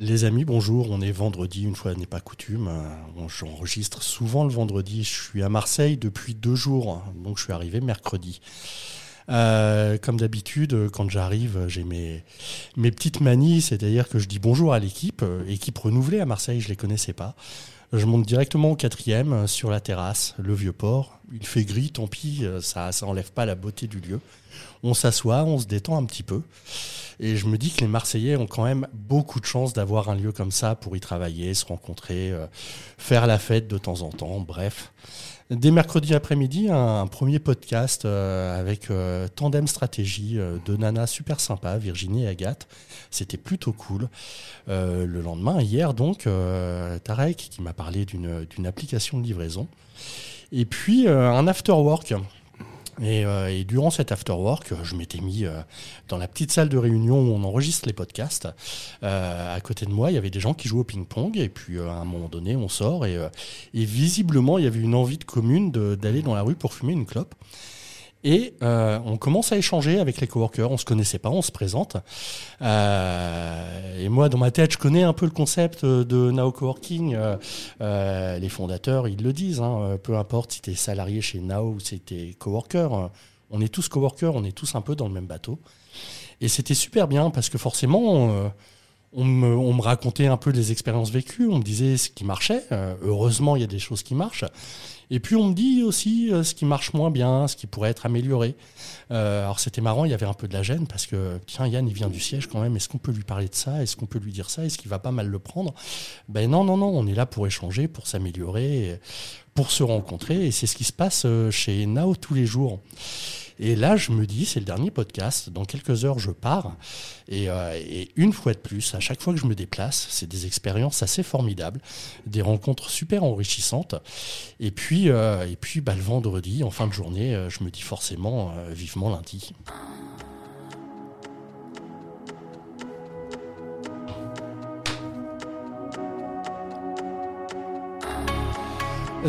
Les amis, bonjour. On est vendredi, une fois n'est pas coutume. J'enregistre souvent le vendredi. Je suis à Marseille depuis deux jours, donc je suis arrivé mercredi. Euh, comme d'habitude, quand j'arrive, j'ai mes, mes petites manies, c'est-à-dire que je dis bonjour à l'équipe, euh, équipe renouvelée à Marseille, je les connaissais pas. Je monte directement au quatrième, euh, sur la terrasse, le vieux port. Il fait gris, tant pis, euh, ça, ça enlève pas la beauté du lieu. On s'assoit, on se détend un petit peu. Et je me dis que les Marseillais ont quand même beaucoup de chance d'avoir un lieu comme ça pour y travailler, se rencontrer, euh, faire la fête de temps en temps, bref. Dès mercredi après-midi, un, premier podcast euh, avec euh, Tandem Stratégie euh, de Nana super sympa, Virginie et Agathe. C'était plutôt cool. Le lendemain, hier donc, Tarek qui m'a parlé d'une application de livraison. Et puis un after work. Et, euh, et durant cet after work, euh, je m'étais mis euh, dans la petite salle de réunion où on enregistre les podcasts. Euh, à côté de moi, il y avait des gens qui jouaient au ping-pong. Et puis, à un moment donné, on sort. Et, visiblement, il y avait une envie de commune d'aller dans la rue pour fumer une clope. Et euh, on commence à échanger avec les coworkers. On se connaissait pas, on se présente. Euh, et moi, dans ma tête, je connais un peu le concept de Now Coworking. Euh, euh, les fondateurs, ils le disent. hein, euh, peu importe si tu es salarié chez Now ou si tu es coworker. euh, on est tous coworkers, on est tous un peu dans le même bateau. Et c'était super bien parce que forcément, euh, on, me, on me racontait un peu des expériences vécues. On me disait ce qui marchait. Euh, heureusement, il y a des choses qui marchent. Et puis on me dit aussi euh, ce qui marche moins bien, ce qui pourrait être amélioré. Euh, alors c'était marrant, il y avait un peu de la gêne parce que tiens Yann il vient du siège quand même. Est-ce qu'on peut lui parler de ça? Est-ce qu'on peut lui dire ça? Est-ce qu'il va pas mal le prendre? Ben non non non, on est là pour échanger, pour s'améliorer, pour se rencontrer et c'est ce qui se passe euh, chez Nao tous les jours. Et là, je me dis, c'est le dernier podcast. Dans quelques heures, je pars. Et, euh, et une fois de plus, à chaque fois que je me déplace, c'est des expériences assez formidables, des rencontres super enrichissantes. Et puis, euh, et puis bah, le vendredi, en fin de journée, je me dis forcément vivement lundi.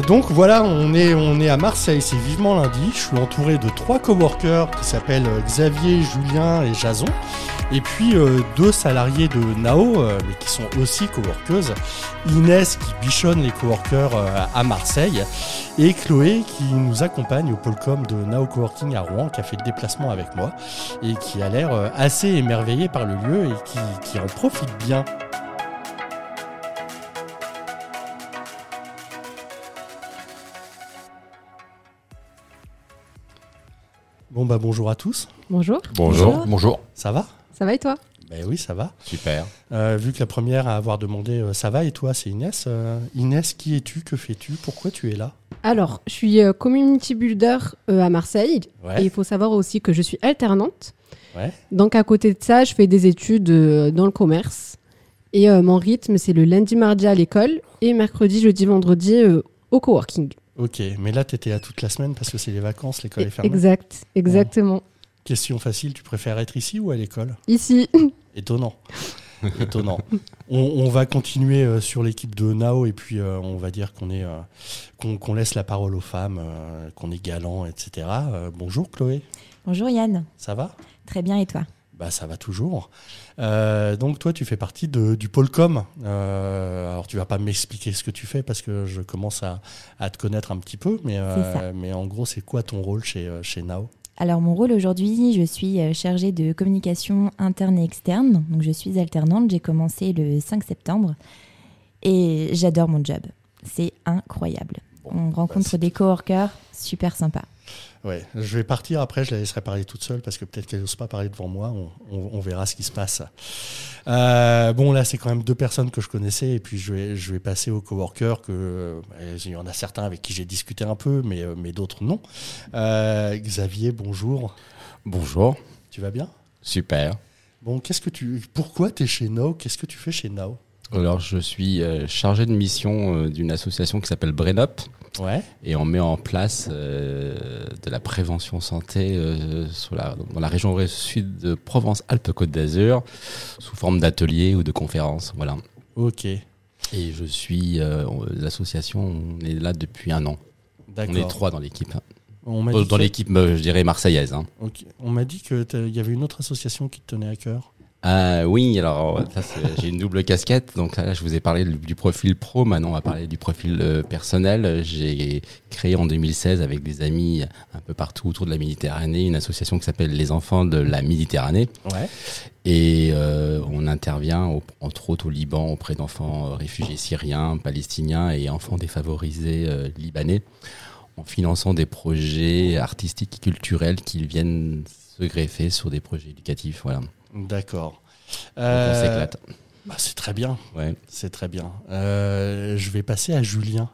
Donc voilà, on est, on est à Marseille, c'est vivement lundi. Je suis entouré de trois coworkers qui s'appellent euh, Xavier, Julien et Jason. Et puis euh, deux salariés de Nao, euh, mais qui sont aussi coworkeuses. Inès qui bichonne les coworkers à Marseille. Et Chloé qui nous accompagne au Polcom de Nao Coworking à Rouen, qui a fait le déplacement avec moi. Et qui a l'air assez émerveillée par le lieu et qui en profite bien. Bon bah bonjour à tous, Bonjour. Bonjour. Bonjour. ça va? Ça va et toi? Ben oui, ça va. Super. Euh, vu que la première à avoir demandé euh, ça va et toi, c'est Inès. Euh, Inès, qui es-tu? Que fais-tu? Pourquoi tu es là? Alors, je suis euh, community builder euh, à Marseille. Ouais. Et il faut savoir aussi que je suis alternante. Ouais. Donc, à côté de ça, je fais des études euh, dans le commerce. Et euh, mon rythme, c'est le lundi, mardi à l'école et mercredi, jeudi, vendredi euh, au coworking. Ok, mais là, tu étais là toute la semaine parce que c'est les vacances, l'école est fermée. Exact, exactement. Question facile, tu préfères être ici ou à l'école? Ici, Étonnant. Étonnant. On, on va continuer euh, sur l'équipe de Nao et puis euh, on va dire qu'on est euh, qu'on laisse la parole aux femmes, euh, qu'on est galant, etc. Euh, bonjour Chloé, Bonjour Yann, ça va? Très bien et toi? Bah ça va toujours. Euh, donc toi tu fais partie de, du Polcom. Euh, alors tu vas pas m'expliquer ce que tu fais parce que je commence à, à te connaître un petit peu, mais, euh, mais en gros c'est quoi ton rôle chez, chez Nao? Alors mon rôle aujourd'hui, je suis chargée de communication interne et externe. Donc je suis alternante, j'ai commencé le 5 septembre et j'adore mon job. C'est incroyable. On rencontre bah, des coworkers super sympas. Ouais, je vais partir après, je la laisserai parler toute seule parce que peut-être qu'elle n'ose pas parler devant moi. On, on- on verra ce qui se passe. Euh, bon, là, c'est quand même deux personnes que je connaissais et puis je vais, je vais passer aux coworkers que euh, il y en a certains avec qui j'ai discuté un peu, mais, euh, mais d'autres non. Euh, Xavier, bonjour. Bonjour. Tu vas bien? Super. Bon, qu'est-ce que tu, pourquoi tu es chez Now Qu'est-ce que tu fais chez Now Alors, je suis euh, chargé de mission euh, d'une association qui s'appelle Brenop Ouais. et on met en place euh, de la prévention santé sur la, dans la région sud de Provence-Alpes-Côte d'Azur sous forme d'ateliers ou de conférences. Voilà. Ok. Et je suis l'association, on est là depuis un an. D'accord. On est trois dans l'équipe. On Dans, que- l'équipe, je dirais, marseillaise. hein. On m'a dit que t'as- il y avait une autre association qui te tenait à cœur. Ah oui, alors j'ai une double casquette. Donc là, je vous ai parlé du, profil pro. Maintenant, on va parler du profil euh, personnel. J'ai créé en 2016 avec des amis un peu partout autour de la Méditerranée une association qui s'appelle Les Enfants de la Méditerranée. Ouais. Et euh, on intervient au- entre autres au Liban auprès d'enfants euh, réfugiés syriens, palestiniens et enfants défavorisés euh, libanais en finançant des projets artistiques et culturels qui viennent se greffer sur des projets éducatifs. Voilà. D'accord. on Euh, s'éclate. bah, c'est très bien. Ouais. C'est très bien. Euh, je vais passer à Julien.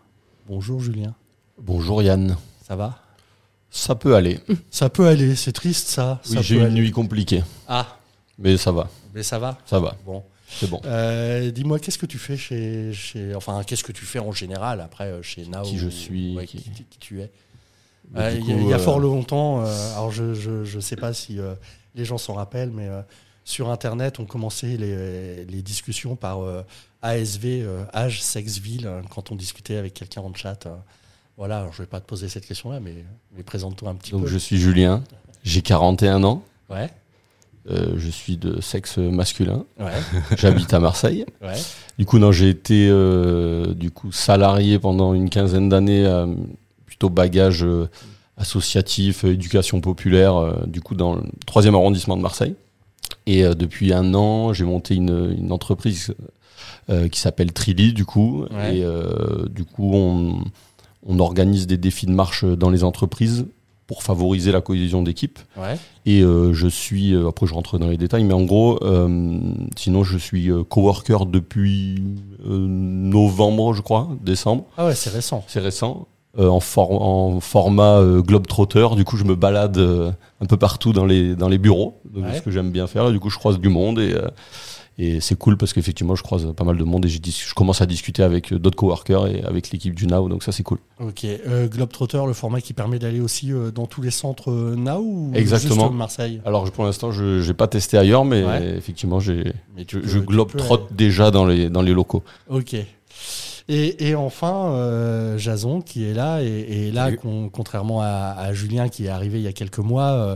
Bonjour Julien. Bonjour Yann. Ça va? Ça peut aller. Ça peut aller. C'est triste ça. Oui, Ça j'ai une aller. nuit compliquée, Ah, mais ça va, mais ça va? ça va, Bon. c'est bon. Euh, Dis-moi, qu'est-ce que tu fais chez, chez enfin, qu'est-ce que tu fais en général après chez Nao Qui je suis, ouais, qui- qui, qui tu es? Euh, du Il y, a- y fort longtemps, euh, alors je je sais pas si les gens s'en rappellent, mais sur Internet, on commençait les, les discussions par euh, ASV, euh, âge, sexe, ville, hein, quand on discutait avec quelqu'un en chat. euh. voilà, alors je vais pas te poser cette question-là, mais, mais présente-toi un petit Donc peu. je suis Julien, j'ai 41 ans, Ouais, euh, je suis de sexe masculin, ouais, j'habite à Marseille. ouais. Du coup, non, j'ai été euh, du coup salarié pendant une quinzaine d'années, euh, plutôt bagage euh, associatif, euh, éducation populaire, euh, du coup dans le troisième arrondissement de Marseille. Et euh, depuis un an, j'ai monté une, une entreprise euh, qui s'appelle Trili, du coup. Ouais. Et euh, du coup, on, on organise des défis de marche dans les entreprises pour favoriser la cohésion d'équipe. ouais. Et je suis, après je rentre dans les détails, mais en gros, sinon je suis coworker depuis novembre, je crois, décembre. Ah ouais, c'est récent. C'est récent. Euh, en, for- en format euh, Globetrotter, du coup je me balade euh, un peu partout dans les, dans les bureaux, Ouais. ce que j'aime bien faire, et du coup je croise du monde et, et c'est cool parce qu'effectivement je croise pas mal de monde et dis- je commence à discuter avec d'autres coworkers et avec l'équipe du Now, donc ça c'est cool. Ok. Euh, Globetrotter, le format qui permet d'aller aussi euh, dans tous les centres euh, Now ou Exactement. juste Marseille? Alors je- pour l'instant je n'ai pas testé ailleurs, mais Ouais. effectivement j'ai Mais tu je, je tu globe peux trotte déjà dans les, dans les locaux. Ok. Et, et enfin, euh, Jason qui est là, et, et là, con- contrairement à, à Julien qui est arrivé il y a quelques mois, euh,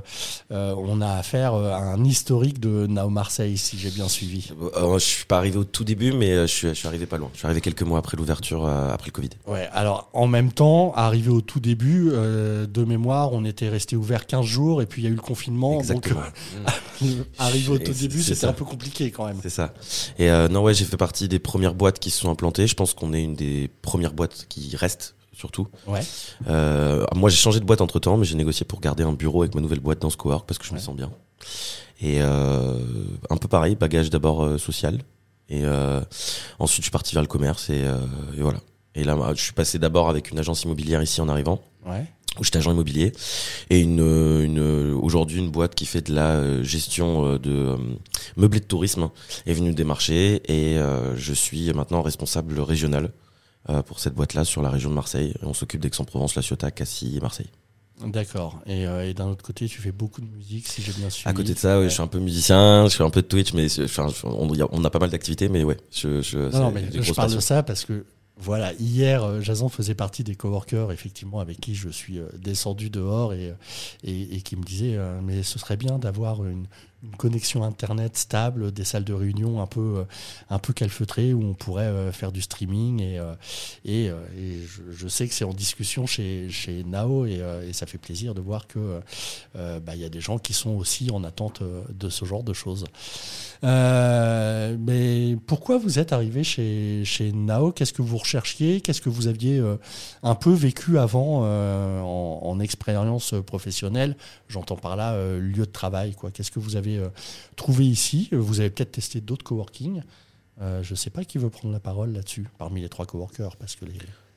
euh, on a affaire à un historique de Nao Marseille, si j'ai bien suivi. Je suis pas arrivé au tout début, mais je suis, je suis arrivé pas loin. Je suis arrivé quelques mois après l'ouverture, après le Covid. Ouais, alors en même temps, arrivé au tout début, de mémoire, on était resté ouvert 15 jours, et puis il y a eu le confinement. Exactement. Donc, arrivé au tout début, c'était un peu compliqué quand même. C'est ça. Et non, ouais, j'ai fait partie des premières boîtes qui se sont implantées. Je pense qu'on est une des premières boîtes qui restent, surtout. Ouais. Euh, moi, j'ai changé de boîte entre temps, mais j'ai négocié pour garder un bureau avec ma nouvelle boîte dans ce cowork parce que je me sens bien. Et euh, un peu pareil, bagage d'abord euh, social. Et ensuite, je suis parti vers le commerce et, et voilà. Et là, je suis passé d'abord avec une agence immobilière ici en arrivant. Ouais. Où j'étais agent immobilier et une, une aujourd'hui une boîte qui fait de la euh, gestion euh, de euh, meublés de tourisme est venue démarcher et euh, je suis maintenant responsable régional euh, pour cette boîte là sur la région de Marseille on s'occupe d'Aix-en-Provence, La Ciotat, Cassis et Marseille. D'accord. Et, euh, et d'un autre côté, tu fais beaucoup de musique, si j'ai bien suivi. À côté de ça, ouais, je suis un peu musicien, je fais un peu de Twitch mais enfin, on, a, pas mal d'activités mais ouais, je, je, Non, non, mais je parle de passions. ça parce que voilà, hier, euh, Jason faisait partie des coworkers, effectivement, avec qui je suis euh, descendu dehors et, euh, et, qui me disait, mais ce serait bien d'avoir une, une connexion internet stable, des salles de réunion un peu, euh, un peu calfeutrées où on pourrait euh, faire du streaming et, euh, et, je, sais que c'est en discussion chez, chez Nao et, ça fait plaisir de voir euh, bah, y a des gens qui sont aussi en attente de ce genre de choses. Mais pourquoi vous êtes arrivé chez, chez Nao? Qu'est-ce que vous recherchiez? Qu'est-ce que vous aviez un peu vécu avant en, en expérience professionnelle? J'entends par là lieu de travail. Qu'est-ce que vous avez euh, trouvé ici Vous avez peut-être testé d'autres coworking. Euh, je ne sais pas qui veut prendre la parole là-dessus, parmi les trois coworkers, parce que les...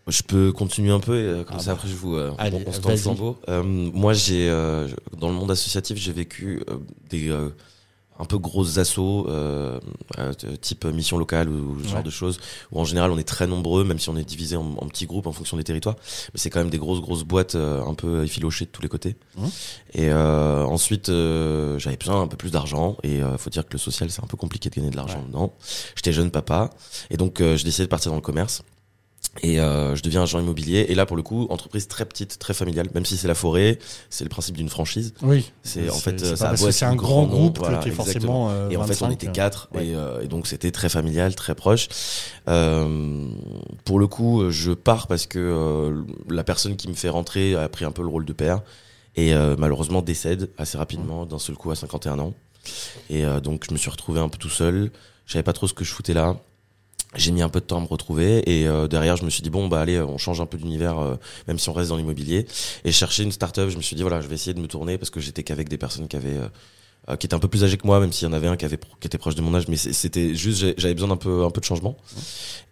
Je peux continuer un peu et euh, comme Ah ça bah. après je vous euh, Allez, on, se le flambeau. Euh, moi j'ai euh, dans le monde associatif j'ai vécu des un peu grosses assauts euh, euh, type mission locale ou ce Ouais. genre de choses où en général on est très nombreux même si on est divisé en, en petits groupes en fonction des territoires mais c'est quand même des grosses grosses boîtes euh, un peu effilochées de tous les côtés Mhm. et euh, ensuite euh, j'avais besoin un peu plus d'argent et euh, faut dire que le social c'est un peu compliqué de gagner de l'argent Ouais. dedans j'étais jeune papa et donc euh, j'ai décidé de partir dans le commerce Et euh, je deviens agent immobilier. Et là, pour le coup, entreprise très petite, très familiale. Même si c'est la forêt, c'est le principe d'une franchise. Oui. C'est en fait, c'est ça pas a parce beau que être c'est un grand grand groupe nom, voilà, exactement. forcément. euh, Et en fait, on 25, était euh, quatre, ouais. et, euh, et donc c'était très familial, très proche. Euh, pour le coup, je pars parce que euh, la personne qui me fait rentrer a pris un peu le rôle de père et euh, malheureusement décède assez rapidement d'un seul coup à 51 ans. Et euh, donc je me suis retrouvé un peu tout seul. Je savais pas trop ce que je foutais là. J'ai mis un peu de temps à me retrouver et euh, derrière je me suis dit bon bah allez on change un peu d'univers euh, même si on reste dans l'immobilier. Et chercher une start-up je me suis dit voilà je vais essayer de me tourner parce que j'étais qu'avec des personnes qui avaient euh, euh, qui étaient un peu plus âgées que moi même s'il y en avait un qui avait qui était proche de mon âge. Mais c'était juste j'avais besoin d'un peu un peu de changement.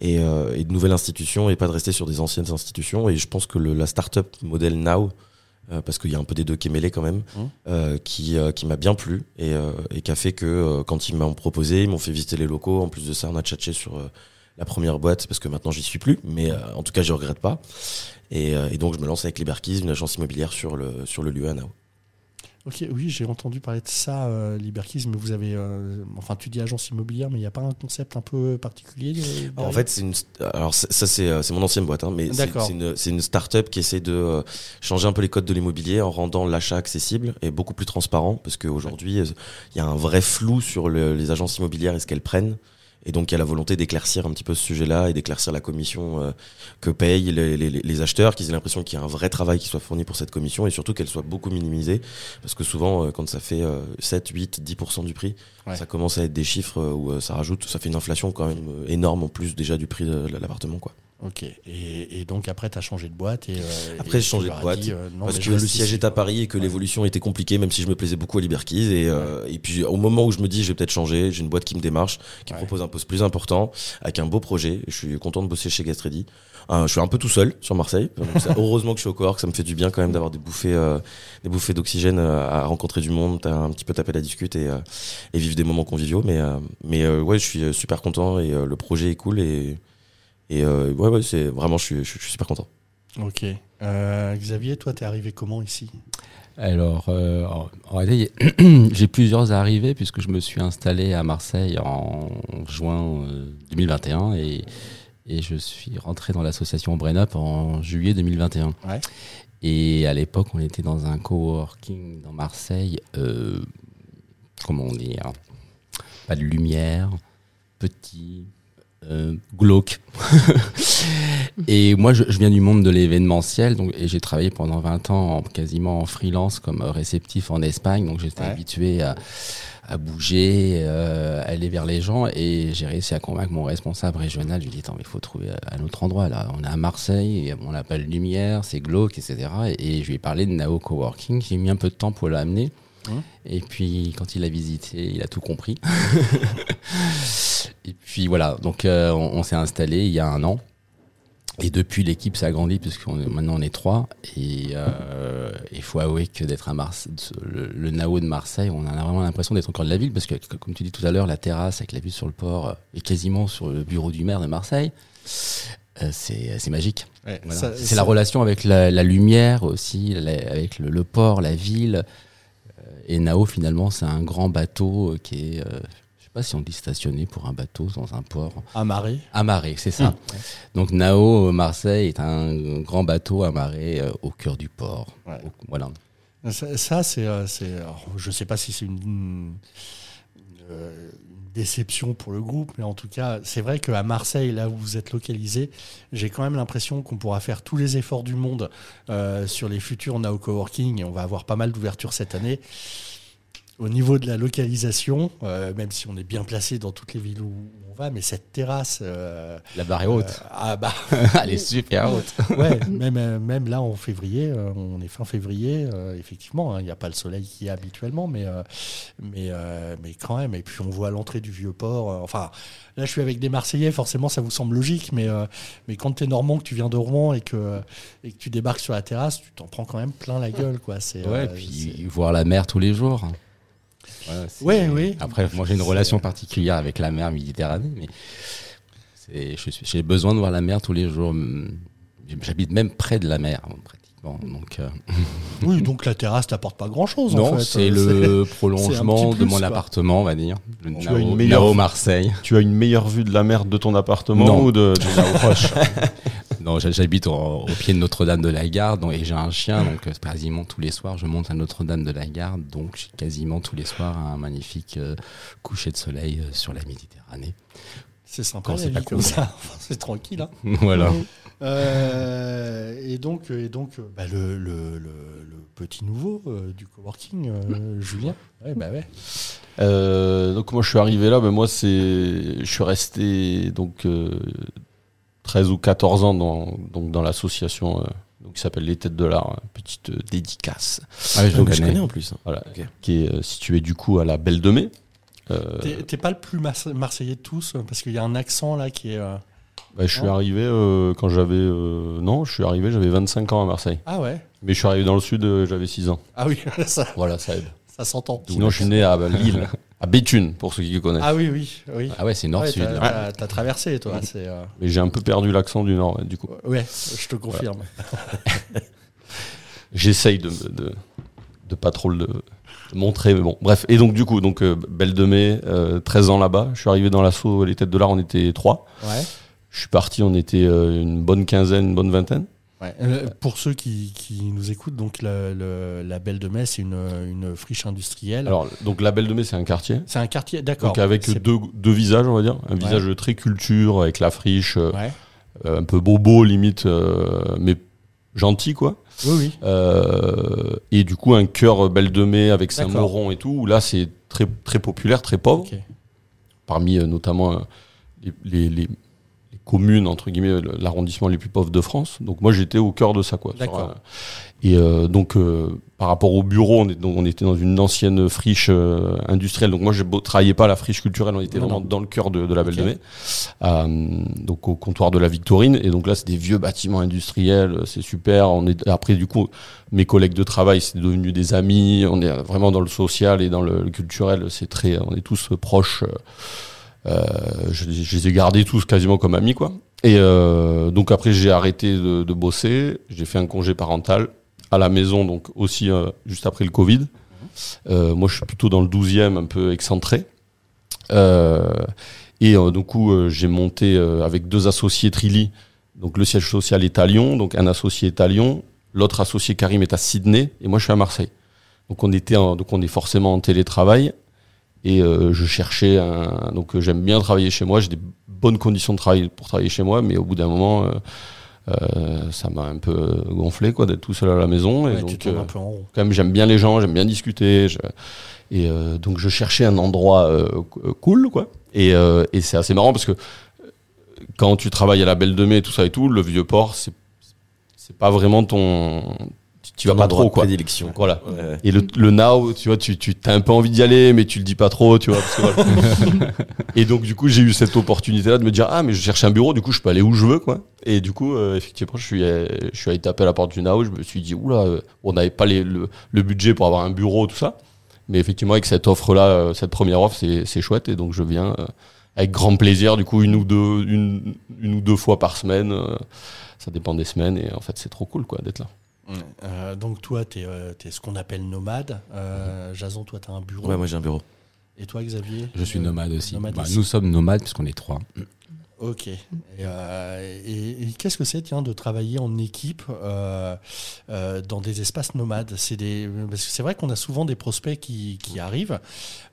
Et, euh, et de nouvelles institutions et pas de rester sur des anciennes institutions. Et je pense que le, la start-up modèle Now euh, parce qu'il y a un peu des deux qui est mêlé quand même, Mhm. euh, qui, euh, qui m'a bien plu et, euh, et qui a fait que euh, quand ils m'ont proposé, ils m'ont fait visiter les locaux. En plus de ça, on a tchatché sur euh, la première boîte parce que maintenant j'y suis plus, mais euh, en tout cas je regrette pas. Et, euh, et donc je me lance avec Liberkeys, une agence immobilière sur le sur le lieu à Nao. Ok, oui, j'ai entendu parler de ça, euh, mais vous avez. euh, enfin, tu dis agence immobilière, mais il n'y a pas un concept un peu particulier euh, en fait, c'est une. Alors ça, c'est euh, c'est mon ancienne boîte, hein, mais c'est une c'est une start-up qui essaie de euh, changer un peu les codes de l'immobilier en rendant l'achat accessible et beaucoup plus transparent, parce qu'aujourd'hui, il y a un vrai flou sur le- les agences immobilières et ce qu'elles prennent. Et donc, il y a la volonté d'éclaircir un petit peu ce sujet-là et d'éclaircir la commission euh, que payent les, les, les acheteurs, qu'ils aient l'impression qu'il y a un vrai travail qui soit fourni pour cette commission et surtout qu'elle soit beaucoup minimisée. Parce que souvent, euh, quand ça fait euh, 7, 8, 10% du prix, Ouais. ça commence à être des chiffres euh, où ça rajoute, ça fait une inflation quand même énorme en plus déjà du prix de l'appartement. quoi. Ok, et, et donc après, tu as changé de boîte. Et, euh, Après, j'ai changé de as boîte, dit, euh, non, Parce que le siège est à. Paris et que l'évolution était compliquée, même si je me plaisais beaucoup à Liberkeys. Et, euh, et puis au moment où je me dis je vais peut-être changer, j'ai une boîte qui me démarche, qui Ouais. propose un poste plus important, avec un beau projet. Je suis content de bosser chez Gastready. Euh, je suis un peu tout seul sur Marseille. Donc, ça- heureusement que je suis au cowork, ça me fait du bien quand même d'avoir des bouffées, euh, des bouffées d'oxygène à rencontrer du monde, à un petit peu taper la discute et, euh, et vivre des moments conviviaux. Mais, euh, mais ouais, je suis super content et euh, le projet est cool et, et euh, ouais, ouais, c'est vraiment, je suis, je suis super content. Ok. Euh, Xavier, toi, t'es arrivé comment ici? Alors, euh, en, réalité, j'ai plusieurs arrivées puisque je me suis installé à Marseille en juin euh, 2021 et, et je suis rentré dans l'association Brain Up en juillet 2021. Ouais. Et à l'époque, on était dans un coworking dans Marseille, euh, comment dire, pas de lumière, petit, glauque. et moi, je, je viens du monde de l'événementiel, donc et j'ai travaillé pendant 20 ans en- quasiment en freelance comme euh, réceptif en Espagne, donc j'étais Ouais. habitué à, à bouger, euh, aller vers les gens, et j'ai réussi à convaincre mon responsable régional. Je lui ai dit attends, mais il faut trouver un autre endroit là. On est à Marseille, on n'a pas de lumière, c'est glauque, etc. Et, et je lui ai parlé de Nao Coworking. J'ai mis un peu de temps pour l'amener. Hum. Et puis, quand il a visité, il a tout compris. et puis voilà, donc euh, on, on s'est installé il y a un an. Et depuis, l'équipe s'est agrandie, puisque maintenant on est trois. Et euh, il faut avouer que d'être à Marseille, le, le Nao de Marseille, on a vraiment l'impression d'être encore de la ville, parce que, comme tu dis tout à l'heure, la terrasse avec la vue sur le port euh, est quasiment sur le bureau du maire de Marseille. Euh, c'est magique. Ouais, Voilà. ça- C'est la relation avec la, la lumière aussi, la- avec le, le port, la ville. Et Nao, finalement, c'est un grand bateau euh, qui est, euh, je sais pas si on dit stationné pour un bateau dans un port. Amarré. Amarré, c'est ça. Mmh. Donc Nao, euh, Marseille, est un grand bateau amarré euh, au cœur du port. Ouais. Au- voilà. Ça, ça, c'est, euh, je sais pas si c'est une déception pour le groupe, mais en tout cas, c'est vrai qu'à Marseille, là où vous êtes localisé, j'ai quand même l'impression qu'on pourra faire tous les efforts du monde euh, sur les futurs Now Coworking et on va avoir pas mal d'ouvertures cette année. Au niveau de la localisation, euh, même si on est bien placé dans toutes les villes où va, mais cette terrasse, euh, La barre est haute. euh, ah bah Elle est super haute. ouais, même, euh, même là en février, on est fin février, effectivement, hein, il n'y a pas le soleil qu'il y a habituellement, mais, mais, mais quand même. Et puis on voit l'entrée du vieux port. enfin, là je suis avec des Marseillais, forcément ça vous semble logique, mais, mais quand tu es normand, que tu viens de Rouen et que, et que tu débarques sur la terrasse, tu t'en prends quand même plein la gueule. Quoi. C'est, Ouais, euh, puis voir la mer tous les jours. Ouais, Ouais, oui. Après, moi j'ai une relation particulière avec la mer Méditerranée, mais j'ai besoin de voir la mer tous les jours. J'habite même près de la mer, pratiquement. Donc, euh, Oui, donc la terrasse t'apporte pas grand-chose. en non, fait. c'est le prolongement de mon quoi. appartement, on va dire. Le Tu Nao, as une meilleure- Nao Marseille. Tu as une meilleure vue de la mer de ton appartement Non. ou de, de là où proche Non, j'ha- j'habite au, au pied de Notre-Dame de la Garde donc- et j'ai un chien, donc euh, quasiment tous les soirs, je monte à Notre-Dame de la Garde, donc j'ai quasiment tous les soirs un magnifique euh, coucher de soleil euh, sur la Méditerranée. C'est sympa, c'est pas comme cool. ça. c'est tranquille. Hein. voilà. Euh, et donc, et donc bah, le, le, le, le petit nouveau euh, du coworking, euh, Julien. Ouais, bah ouais. Euh, donc moi je suis arrivé là, ben moi c'est, je suis resté donc euh, 13 ou 14 ans dans donc dans l'association euh, donc qui s'appelle les Têtes de l'Art, hein, petite euh, dédicace, Ah oui, je Donc, le je connais. en plus. hein. voilà, qui est euh, située du coup à la Belle de Mai. Euh, T'es pas le plus Marse- marseillais de tous, euh, parce qu'il y a un accent là qui est. euh, bah, je suis arrivé euh, quand j'avais euh, non, je suis arrivé, j'avais 25 ans à Marseille, Ah ouais mais je suis arrivé dans le sud, euh, j'avais 6 ans. Ah oui, ça, Voilà, ça aide. Ça s'entend. Sinon je suis né à Lille, à Béthune pour ceux qui connaissent. Ah oui, oui, oui. Ah ouais, c'est nord-sud. t'as- là. t'as t'as traversé, toi. C'est. euh, Mais j'ai un peu perdu l'accent du nord, du coup. Ouais, je te confirme. J'essaye de, de, de pas trop le montrer, mais bon. Bref, et donc du coup, donc euh, Belle de Mai, euh, 13 ans là-bas. Je suis arrivé dans l'assaut Les Têtes de l'Art, on était trois. Ouais. Je suis parti, on était euh, une bonne quinzaine, une bonne vingtaine. Ouais. Euh, pour ceux qui, qui nous écoutent, donc le- la Belle de Mai, c'est une, une friche industrielle. Alors, donc la Belle de Mai, c'est un quartier. c'est un quartier, d'accord. Donc avec deux, deux visages, on va dire. Un Ouais. visage très culture, avec la friche, euh, Ouais. euh, un peu bobo limite, mais gentil quoi. Oui, oui. Et du coup, un cœur Belle de Mai avec. Saint-Mauron et tout, où là c'est très, très populaire, très pauvre. Parmi notamment les, les- les- les communes, entre guillemets, le- l'arrondissement les plus pauvres de France. Donc moi j'étais au cœur de ça. quoi. D'accord. Euh, et euh, donc euh, par rapport au bureau, on, est, donc, on était dans une ancienne friche euh, industrielle. Donc moi je ne travaillais pas à la friche culturelle, on était Non, vraiment non. dans le cœur de, de la Belle Ok. de Mai. Euh, donc au comptoir de la Victorine. Et donc là c'est des vieux bâtiments industriels, c'est super. On est, après du coup, mes collègues de travail, c'est devenu des amis. On est vraiment dans le social et dans le, le culturel. C'est très, on est tous proches. Euh, je, je les ai gardés tous quasiment comme amis, quoi. Et euh, donc après, j'ai arrêté de, de bosser. J'ai fait un congé parental à la maison, donc aussi euh, juste après le Covid. Moi, je suis plutôt dans le 12e, un peu excentré. Et du coup, j'ai monté avec deux associés Trilly. Donc le siège social est à Lyon, donc un associé est à Lyon, l'autre associé Karim est à Sydney, et moi je suis à Marseille. Donc on était, donc on est forcément en télétravail. Et euh, je cherchais un. Donc euh, j'aime bien travailler chez moi. J'ai des bonnes conditions de travail pour travailler chez moi, mais au bout d'un moment, euh, ça m'a un peu gonflé quoi d'être tout seul à la maison. Et Ouais, donc, tournes euh, un peu en rond. quand même, j'aime bien les gens, j'aime bien discuter. je- Et euh, donc je cherchais un endroit co- cool, quoi. Et, et c'est assez marrant parce que quand tu travailles à la Belle de Mai, tout ça et tout, le vieux port, c'est c'est pas vraiment ton. Tu, vas pas trop, quoi. prédilection. Voilà. Ouais. Et le, le now, tu vois, tu, tu as un peu envie d'y aller, mais tu le dis pas trop, tu vois. parce que voilà. et donc, du coup, j'ai eu cette opportunité-là de me dire, ah, mais je cherche un bureau, du coup, je peux aller où je veux, quoi. Et du coup, euh, effectivement, je suis, euh, je suis allé taper à la porte du now, je me suis dit, oula, euh, on n'avait pas les- le, le budget pour avoir un bureau, tout ça. Mais effectivement, avec cette offre-là, euh, cette première offre, c'est c'est chouette. Et donc, je viens euh, avec grand plaisir, du coup, une ou deux, une, une ou deux fois par semaine. euh, ça dépend des semaines. Et en fait, c'est trop cool, quoi, d'être là. Euh, donc toi, tu es, ce qu'on appelle nomade. Euh, Jason, toi, tu as un bureau. Ouais, moi j'ai un bureau. Et toi, Xavier Je suis Euh, nomade aussi. nomade Bah, aussi. nous sommes nomades puisqu'on est trois. Ok. Et, euh, et- et qu'est-ce que c'est, tiens, de travailler en équipe euh, euh, dans des espaces nomades? C'est des parce que c'est vrai qu'on a souvent des prospects qui, qui arrivent.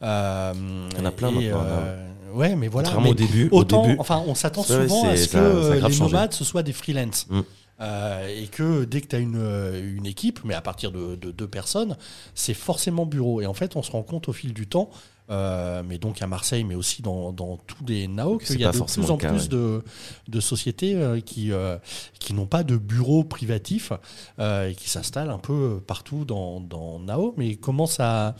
Euh, Il y en a plein et, maintenant, euh, ouais, mais voilà. Mais au début. au autant, début, enfin, on s'attend souvent à ce que euh, les changé. nomades ce soient des freelance. Mm. Euh, et que dès que tu as une, euh, une équipe, mais à partir de, de deux personnes, c'est forcément bureau. Et en fait, on se rend compte au fil du temps, euh, mais donc à Marseille, mais aussi dans, dans tous les NAO, qu'il y a de plus en cas, plus ouais. de, de sociétés euh, qui, qui n'ont pas de bureau privatif et qui s'installent un peu partout dans, dans NAO. Mais comment ça,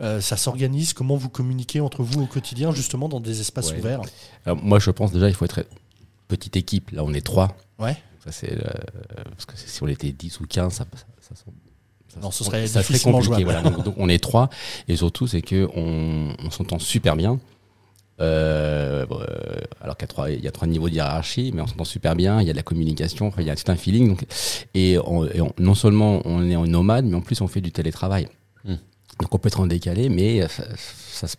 ça s'organise? Comment vous communiquez entre vous au quotidien, justement, dans des espaces Ouais. ouverts? Alors, moi, je pense déjà il faut être petite équipe. Là, on est trois. Ouais. C'est, euh, parce que si on était 10 ou 15, ça, ça, ça, ça- Non, ce serait ça difficilement compliqué. Voilà. Donc, donc, on est trois. Et surtout, c'est que on, on s'entend super bien. Euh, euh, alors qu'il y a trois, il y a trois niveaux de hiérarchie, mais on s'entend super bien. Il y a de la communication, il y a tout un feeling. Donc, et, on- et on- non seulement on est en nomade, mais en plus on fait du télétravail. Hmm. Donc on peut être en décalé, mais ça, ça, se,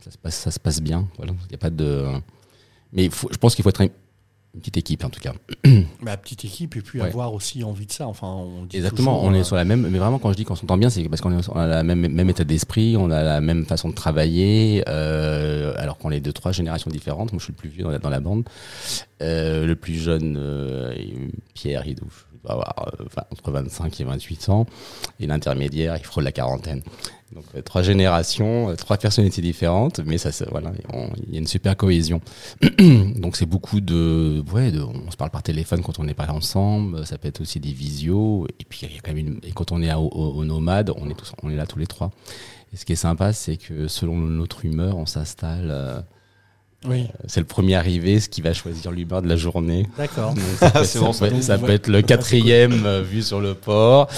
ça se passe, ça se passe bien. Voilà. Il y a pas de. Mais faut, je pense qu'il faut être une petite équipe en tout cas. Ma petite équipe et puis Ouais. avoir aussi envie de ça. Enfin, on dit Exactement, toujours, on est euh, sur la même, mais vraiment quand je dis qu'on s'entend bien, c'est parce qu'on a la même, même état d'esprit, on a la même façon de travailler, euh, alors qu'on est de trois générations différentes. Moi, je suis le plus vieux dans la, dans la bande. Euh, le plus jeune, euh, Pierre, il doit avoir entre 25 et 28 ans, et l'intermédiaire, il frôle la quarantaine. Donc euh, trois générations, euh, trois personnalités différentes, mais ça, voilà, il y a une super cohésion. Donc c'est beaucoup de, ouais, on se parle par téléphone quand on n'est pas ensemble. Ça peut être aussi des visios. Et puis il y a quand même une, et quand on est au, au nomade, on est tous, on est là tous les trois. Et ce qui est sympa, c'est que selon notre humeur, on s'installe. Euh, Oui, c'est le premier arrivé, ce qui va choisir l'humeur de la journée. d'accord. Donc, ça peut, C'est bon, ça peut- ça. ça peut être le quatrième euh, vu sur le port.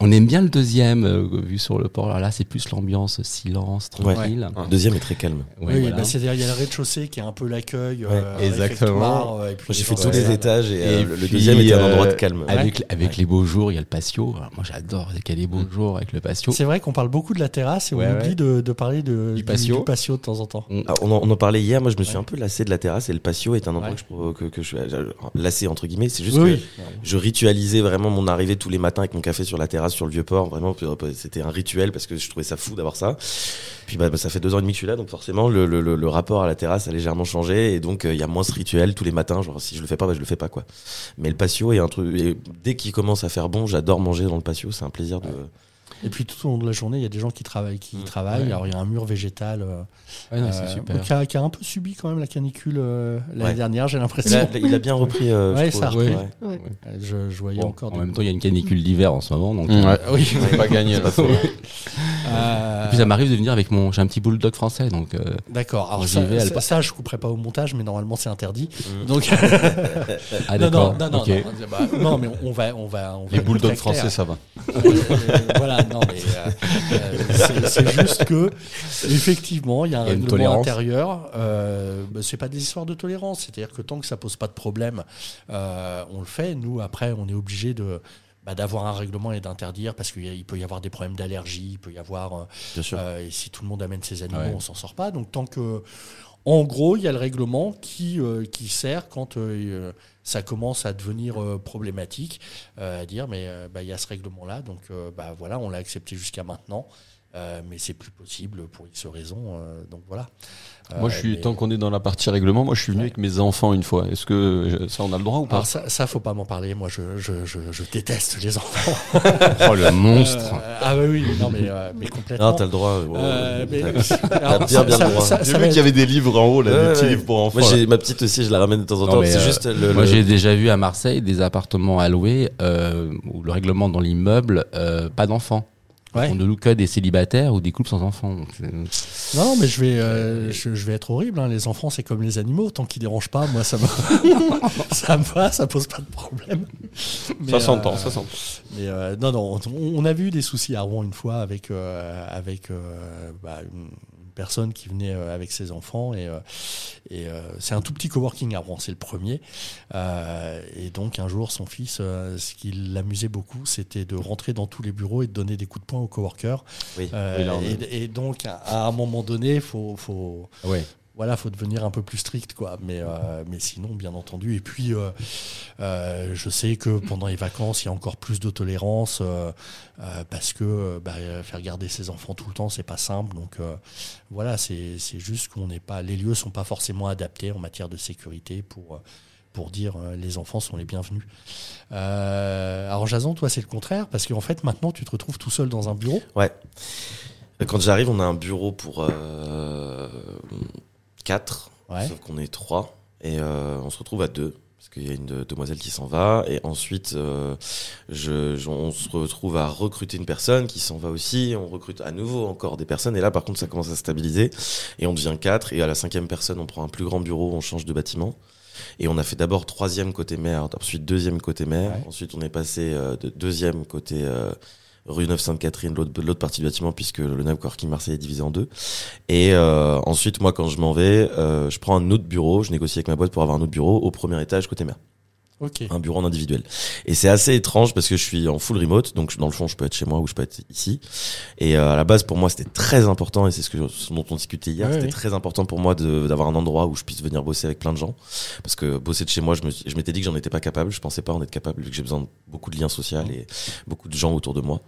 On aime bien le deuxième euh, vu sur le port. Alors là, c'est plus l'ambiance silence, tranquille. Le deuxième est très calme. Ouais, oui, voilà. bah, c'est-à-dire il y a le rez-de-chaussée qui est un peu l'accueil. Ouais, euh, exactement. euh, j'ai fait tous les étages et, euh, Et le- le puis, deuxième était un endroit de euh, calme. Avec, avec les beaux jours, il y a le patio. Alors, moi, j'adore qu'il y a les beaux jours avec le patio. C'est vrai qu'on parle beaucoup de la terrasse et Ouais, on ouais. oublie de, de parler de, Du patio. du patio de temps en temps. Ah, on, en, on en parlait hier, moi je me suis Un peu lassé de la terrasse et le patio est un endroit Ouais. que, je, que, que je suis euh, lassé entre guillemets. C'est juste Oui, que je ritualisais vraiment mon arrivée tous les matins avec mon café sur la terrasse sur le vieux port. Vraiment, euh, c'était un rituel parce que je trouvais ça fou d'avoir ça. Puis bah, bah, ça fait deux ans et demi que je suis là, donc forcément le, le, le- le rapport à la terrasse a légèrement changé et donc euh, il y a moins ce rituel tous les matins. Genre si je le fais pas, bah, je le fais pas quoi. Mais le patio est un truc. Et dès qu'il commence à faire bon, j'adore manger dans le patio. C'est un plaisir de. Et puis tout au long de la journée, il y a des gens qui travaillent. Qui Mm. travaillent. Ouais. Alors il y a un mur végétal euh, Ouais, non, c'est euh, super. qui, a, qui a un peu subi quand même la canicule euh, l'année Ouais. dernière, j'ai Il l'impression. a, il a bien repris. euh, Ouais, ça a repris. Ouais. Ouais. Je, je voyais Bon, encore. en même temps, il y a une canicule d'hiver en ce moment. Donc, Ouais. oui. C'est pas gagné là. Euh, Et puis, ça m'arrive de venir avec mon. J'ai un petit bulldog français. Donc, euh, D'accord. Alors ça, vais, ça, ça, je couperai pas au montage, mais normalement c'est interdit. Donc ah, non, non, non, non, non, bah, non, mais on va, on va, on va Les bulldogs français, ça va. Voilà, non, mais euh, euh, c'est- juste que effectivement, il y a un y a règlement tolérance. intérieur. Euh, bah, c'est pas des histoires de tolérance, c'est-à-dire que tant que ça pose pas de problème, euh, on le fait. Nous, après, on est obligé de bah, d'avoir un règlement et d'interdire parce qu'il peut y avoir des problèmes d'allergie, il peut y avoir Bien sûr. et si tout le monde amène ses animaux, Ouais. on s'en sort pas. Donc tant que, en gros, il y a le règlement qui euh, sert quand euh, ça commence à devenir euh, problématique, euh, à dire mais euh, bah, il y a ce règlement là, donc euh, bah voilà, on l'a accepté jusqu'à maintenant. Euh, mais c'est plus possible pour X raisons, euh, donc voilà. Moi, Euh, je suis, mais- tant qu'on est dans la partie règlement, moi, je suis venu Ouais. avec mes enfants une fois. Est-ce que euh, ça, on a le droit ou pas Alors ça, ça, faut pas m'en parler. Moi, je, je, je, je déteste les enfants. Oh, le monstre. Euh, ah oui, oui, non, mais, euh, mais complètement. Non, t'as le droit. Euh, mais- t'as- bien, bien ça- le droit. J'ai vu qu'il y avait des livres en haut, là, Ouais, des petits ouais. livres pour enfants. Moi, j'ai ma petite aussi, je la ramène de temps en temps. C'est euh, juste le. Moi, le- j'ai déjà vu à Marseille des appartements à louer euh, où le règlement dans l'immeuble, euh, pas d'enfants. Ouais. On ne loue que des célibataires ou des couples sans enfants. Non, mais je vais, euh, je, je vais être horrible. hein. Les enfants, c'est comme les animaux. Tant qu'ils dérangent pas, moi, ça me, ça me va, ça pose pas de problème. Mais, Ça s'entend, euh, ça s'entend. Mais euh, non, non, on, on a vu des soucis à Rouen une fois avec euh, avec euh, bah, une, une personne qui venait euh, avec ses enfants et, euh, et euh, c'est un tout petit coworking à Rouen, c'est le premier. Et donc un jour, son fils, ce qui l'amusait beaucoup, c'était de rentrer dans tous les bureaux et de donner des coups de poing aux coworkers. Oui. Et, et donc à un moment donné, faut faut Ouais. Voilà, faut devenir un peu plus strict, quoi. Mais, euh, sinon, bien entendu. Et puis, euh, euh, je sais que pendant les vacances, il y a encore plus de tolérance parce que bah, faire garder ses enfants tout le temps, c'est pas simple. Donc, voilà, c'est juste qu'on n'est pas, les lieux sont pas forcément adaptés en matière de sécurité pour. dire les enfants sont les bienvenus. Alors Jason, toi c'est le contraire parce qu'en fait maintenant tu te retrouves tout seul dans un bureau? Ouais. Quand j'arrive, on a un bureau pour 4, Ouais. sauf qu'on est 3. Et euh, on se retrouve à 2, parce qu'il y a une de- demoiselle qui s'en va. Et ensuite, euh, je, je- on se retrouve à recruter une personne qui s'en va aussi. On recrute à nouveau encore des personnes. Et là, par contre, ça commence à stabiliser. Et on devient 4. Et à la cinquième personne, on prend un plus grand bureau, on change de bâtiment. Et on a fait d'abord troisième côté mer, ensuite deuxième côté mer. Ouais. Ensuite, on est passé euh, de deuxième côté rue Neuve-Sainte-Catherine, l'autre partie du bâtiment, puisque le Neuve Coworking Marseille est divisé en deux. Et euh, ensuite, moi, quand je m'en vais, euh, je prends un autre bureau, je négocie avec ma boîte pour avoir un autre bureau au premier étage côté mer. Ok. un bureau en individuel. Et c'est assez étrange parce que je suis en full remote, donc dans le fond, je peux être chez moi ou je peux être ici. Et euh, à la base, pour moi, c'était très important, et c'est ce, que, ce dont on discutait hier, Ouais, c'était très important pour moi de- d'avoir un endroit où je puisse venir bosser avec plein de gens. Parce que bosser de chez moi, je m'étais dit que j'en étais pas capable, je pensais pas en être capable, vu que j'ai besoin de beaucoup de liens sociaux et beaucoup de gens autour de moi.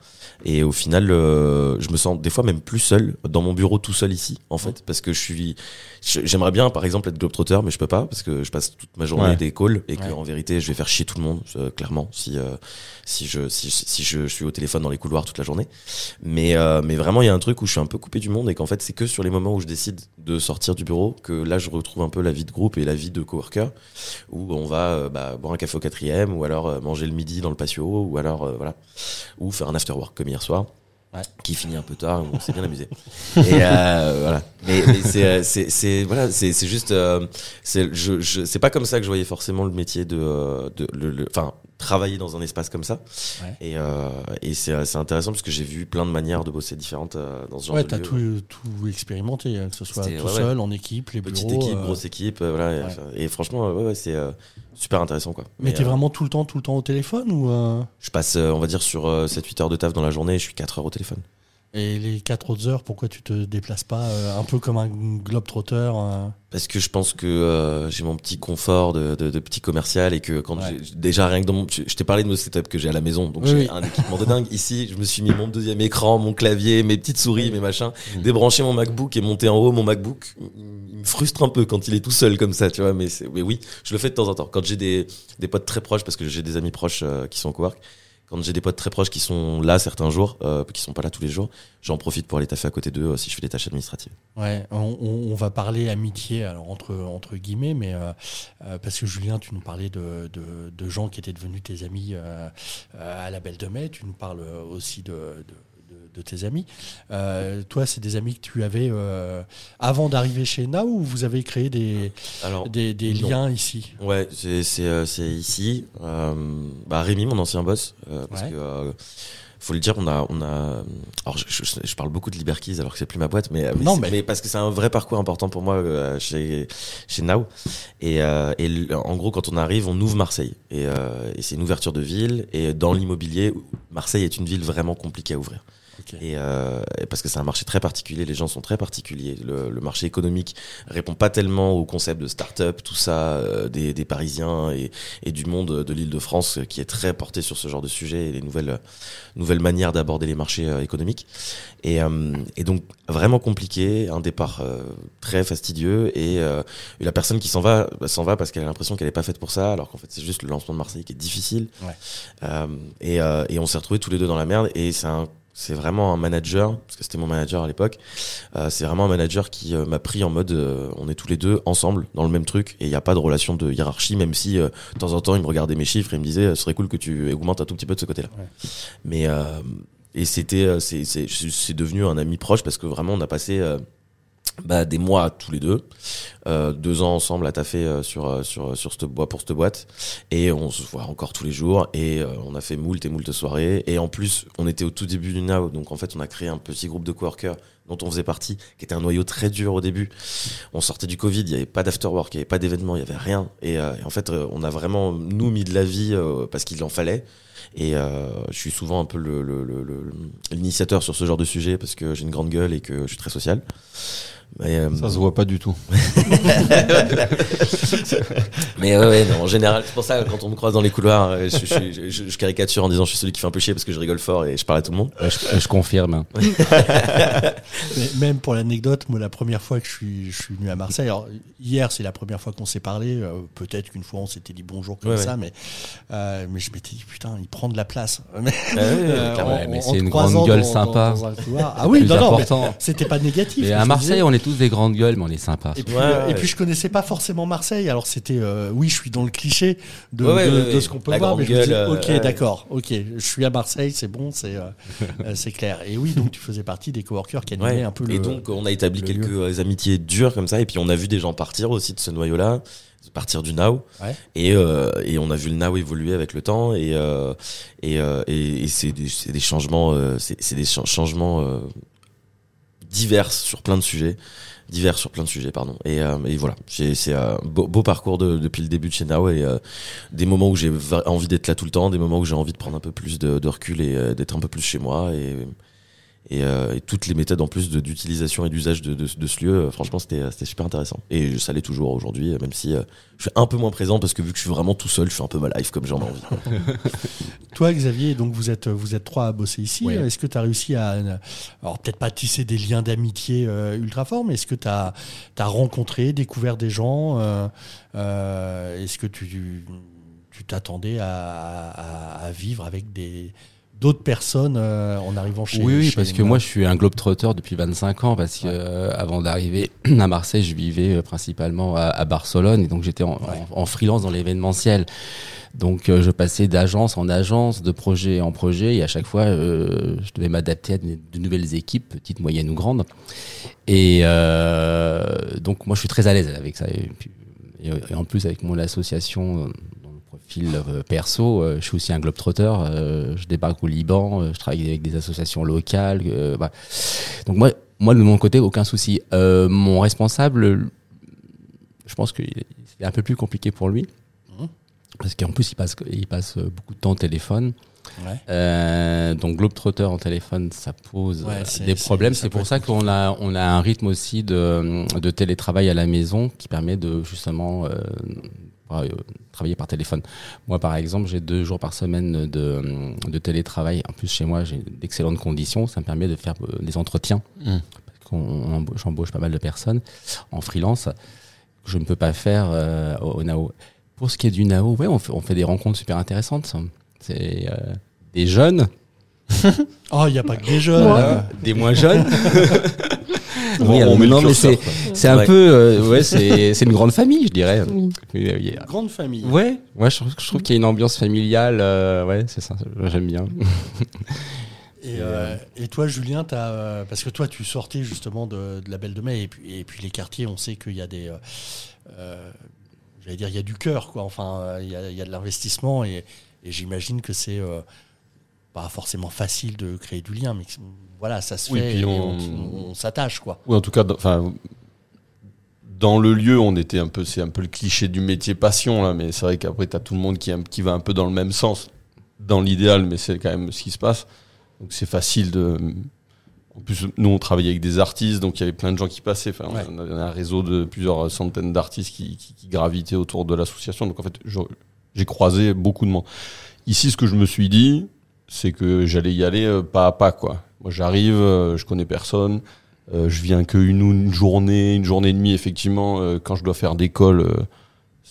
Et au final, euh, je me sens des fois même plus seul dans mon bureau tout seul ici, en fait, parce que je suis, j'aimerais bien, par exemple, être globetrotter, mais je peux pas parce que je passe toute ma journée Ouais. des calls et que Ouais. en vérité, je vais faire chier tout le monde, euh, clairement, si euh, si je suis au téléphone dans les couloirs toute la journée. Mais euh, mais vraiment, il y a un truc où je suis un peu coupé du monde et qu'en fait, c'est que sur les moments où je décide de sortir du bureau que là, je retrouve un peu la vie de groupe et la vie de coworker, où on va bah, boire un café au quatrième, ou alors manger le midi dans le patio, ou alors voilà, ou faire un after work comme hier soir. Ouais. qui finit un peu tard, on s'est bien amusé. Et euh, voilà. Mais, mais c'est, euh, c'est, c'est, voilà, c'est, c'est juste, euh, c'est, je, je, c'est pas comme ça que je voyais forcément le métier de, euh, de, le- enfin, travailler dans un espace comme ça. Ouais. Et, euh, et c'est, c'est intéressant parce que j'ai vu plein de manières de bosser différentes euh, dans ce genre Ouais, de t'as lieu. tout, tout expérimenté, hein, que ce soit tout ouais, ouais. seul, en équipe, les Petite bureaux. équipe, euh, grosse équipe, euh, voilà. et- ouais. Et, franchement, ouais, ouais, c'est euh, super intéressant, quoi. Mais t'es euh, vraiment tout le temps, tout le temps au téléphone ou euh, Je passe, on va dire, sur euh, 7-8 heures de taf dans la journée et je suis 4 heures au téléphone. Et les quatre autres heures, pourquoi tu te déplaces pas euh, un peu comme un globe-trotter euh, Parce que je pense que euh, j'ai mon petit confort de, de, de petit commercial et que quand Ouais. j'ai déjà rien que dans mon, je je t'ai parlé de mon setup que j'ai à la maison, donc Oui, j'ai oui. un équipement de dingue. Ici, je me suis mis mon deuxième écran, mon clavier, mes petites souris, mes machins, débrancher mon MacBook et monter en haut mon MacBook. Il me frustre un peu quand il est tout seul comme ça, tu vois. Mais, mais oui, je le fais de temps en temps. Quand j'ai des, des potes très proches, parce que j'ai des amis proches euh, qui sont au cowork. Quand j'ai des potes très proches qui sont là certains jours, euh, qui sont pas là tous les jours, j'en profite pour aller taffer à côté d'eux euh, si je fais des tâches administratives. Ouais, on, va parler amitié entre guillemets, mais euh, euh, parce que Julien, tu nous parlais de, gens qui étaient devenus tes amis à la Belle de Mai. Tu nous parles aussi de, de- tes amis. Euh, toi, c'est des amis que tu avais euh, avant d'arriver chez Now ou vous avez créé des Alors, des, des non. liens ici? Ouais, c'est euh, ici. Bah Rémi, mon ancien boss, parce Ouais. que faut le dire, on a on a. Alors je, je, je parle beaucoup de Liberkeys alors que c'est plus ma boîte, mais mais, Non, mais- mais parce que c'est un vrai parcours important pour moi euh, chez chez Now. Et, euh, en gros, quand on arrive, on ouvre Marseille et, euh, et c'est une ouverture de ville. Et dans l'immobilier, Marseille est une ville vraiment compliquée à ouvrir. Et, euh, et parce que c'est un marché très particulier, les gens sont très particuliers. Le, le marché économique répond pas tellement au concept de start-up, tout ça, euh, des, des Parisiens et, et du monde de l'Île-de-France euh, qui est très porté sur ce genre de sujet et les nouvelles nouvelles manières d'aborder les marchés euh, économiques. Et, euh, et donc vraiment compliqué, un départ euh, très fastidieux et, euh, la personne qui s'en va bah, s'en va parce qu'elle a l'impression qu'elle est pas faite pour ça, alors qu'en fait c'est juste le lancement de Marseille qui est difficile. Ouais. Euh, et, euh, et on s'est retrouvés tous les deux dans la merde et c'est un c'est vraiment un manager, parce que c'était mon manager à l'époque, euh, c'est vraiment un manager qui euh, m'a pris en mode euh, on est tous les deux ensemble dans le même truc et il n'y a pas de relation de hiérarchie, même si euh, de temps en temps il me regardait mes chiffres et il me disait ce serait cool que tu augmentes un tout petit peu de ce côté-là. Ouais. Mais euh, et c'était euh, c'est c'est c'est devenu un ami proche parce que vraiment on a passé euh, bah, des mois tous les deux, euh, deux ans ensemble à taffer euh, sur euh, sur sur cette boîte pour cette boîte. Et on se voit encore tous les jours. Et euh, on a fait moult et moult soirées. Et en plus on était au tout début du Now donc en fait on a créé un petit groupe de coworkers dont on faisait partie qui était un noyau très dur au début on sortait du Covid il y avait pas d'afterwork il y avait pas d'événement il y avait rien et, euh, et en fait euh, on a vraiment nous mis de la vie euh, parce qu'il en fallait et euh, je suis souvent un peu le, le, le- le- l'initiateur sur ce genre de sujet parce que j'ai une grande gueule et que je suis très social mais, Ça se voit pas du tout. mais ouais, ouais, non, en général, c'est pour ça quand on me croise dans les couloirs, je, je- je- je caricature en disant je suis celui qui fait un peu chier parce que je rigole fort et je parle à tout le monde. Je confirme. Mais même pour l'anecdote, moi, la première fois que je suis, je suis venu à Marseille, alors hier, c'est la première fois qu'on s'est parlé. euh, Peut-être qu'une fois, on s'était dit bonjour comme Ouais, ça, mais, euh, mais je m'étais dit, putain, il prend de la place. Mais, Euh, mais en- c'est une grande gueule dans- sympa. dans un couloir. Ah oui, non, non, c'était pas négatif. Mais à Marseille, disais. on est tous des grandes gueules, mais on est sympas. Et puis, Ouais, euh, ouais. et puis je connaissais pas forcément Marseille, alors c'était euh, oui, je suis dans le cliché de, Ouais, ouais, de, ouais, de ouais. ce qu'on peut La voir, mais je me dis, euh, ok, d'accord, ok, je suis à Marseille, c'est bon, c'est euh, euh, c'est clair. Et oui, donc tu faisais partie des coworkers qui animaient Ouais. un peu le. Et donc on a établi quelques euh, amitiés dures comme ça et puis on a vu des gens partir aussi de ce noyau-là, partir du Now. Ouais. Et, euh, et on a vu le Now évoluer avec le temps et euh, et, et, et c'est des, changements, c'est des cha- changements diverses sur plein de sujets, divers sur plein de sujets, pardon. Et, euh, et voilà, c'est un beau, beau parcours de- depuis le début de chez Now et euh, des moments où j'ai envie d'être là tout le temps, des moments où j'ai envie de prendre un peu plus de, de recul et d'être un peu plus chez moi et et, euh, et toutes les méthodes en plus d'utilisation et d'usage de, de, de ce lieu, euh, franchement, c'était c'était super intéressant. Et ça l'est toujours aujourd'hui, euh, même si euh, je suis un peu moins présent parce que vu que je suis vraiment tout seul, je fais un peu ma life comme j'en ai envie. Toi, Xavier, donc vous êtes, vous êtes trois à bosser ici. Ouais. Est-ce que tu as réussi à, alors peut-être pas tisser des liens d'amitié euh, ultra forts, mais est-ce que tu as, rencontré, découvert des gens euh, euh, Est-ce que tu tu t'attendais à, à- à vivre avec des d'autres personnes euh, en arrivant chez oui, oui, chez parce que moi je suis un globe-trotteur depuis 25 ans, parce que Ouais. euh, avant d'arriver à Marseille, je vivais euh, principalement à, à Barcelone, et donc j'étais en, Ouais. en, en freelance dans l'événementiel. Donc je passais d'agence en agence, de projet en projet, et à chaque fois je devais m'adapter à de, de nouvelles équipes, petites, moyennes ou grandes. Et donc moi je suis très à l'aise avec ça. Et, puis- et- et en plus avec mon association, profil euh, perso, euh, je suis aussi un globe-trotter. euh, je débarque au Liban, je travaille avec des associations locales. voilà. Donc moi, moi de mon côté, aucun souci. Mon responsable, je pense que c'est un peu plus compliqué pour lui. Mhm. Parce qu'en plus, il passe, il passe beaucoup de temps au téléphone. Ouais. Euh, donc Globetrotter en téléphone, ça pose Ouais, des problèmes. C'est pour ça qu'on a, on a un rythme aussi de, de télétravail à la maison qui permet de justement euh, euh, travailler par téléphone. Moi, par exemple, j'ai deux jours par semaine de, de télétravail. En plus, chez moi, j'ai d'excellentes conditions. Ça me permet de faire euh, des entretiens. Mm. Embauche- j'embauche pas mal de personnes en freelance que je ne peux pas faire euh, au, au NAO. Pour ce qui est du NAO, ouais, on fait, on fait des rencontres super intéressantes. C'est euh, des jeunes, Oh, il n'y a pas que des jeunes. Des moins jeunes. On- Oui, on met le non, mais curseur, c'est un peu, euh, ouais, c'est c'est une grande famille, je dirais. Oui. Oui, oui, oui. Grande famille. Ouais, ouais, je trouve, je trouve qu'il y a une ambiance familiale. euh, ouais, c'est ça, j'aime bien. Et, euh, et toi, Julien, t'as, euh, parce que toi, tu sortais justement de, de la Belle de Mai, et puis, et puis les quartiers, on sait qu'il y a des. euh, J'allais dire, il y a du cœur, quoi. Enfin, il y a, il y a de l'investissement, et, et j'imagine que c'est euh, pas forcément facile de créer du lien, mais voilà, ça se Oui, fait, puis et on- on, on s'attache, quoi. Oui, en tout cas, dans- enfin, dans le lieu, on était un peu, c'est un peu le cliché du métier passion là, mais c'est vrai qu'après t'as tout le monde qui, qui va un peu dans le même sens, dans l'idéal, mais c'est quand même ce qui se passe. Donc c'est facile de. En plus, nous on travaillait avec des artistes, donc il y avait plein de gens qui passaient. Enfin, Ouais. on avait un réseau de plusieurs centaines d'artistes qui, qui, qui gravitaient autour de l'association. Donc en fait, j'ai croisé beaucoup de monde. Ici, ce que je me suis dit, c'est que j'allais y aller euh, pas à pas, quoi. Moi, j'arrive, euh, je connais personne. Euh, je viens que une, journée, une journée et demie, effectivement, quand je dois faire euh,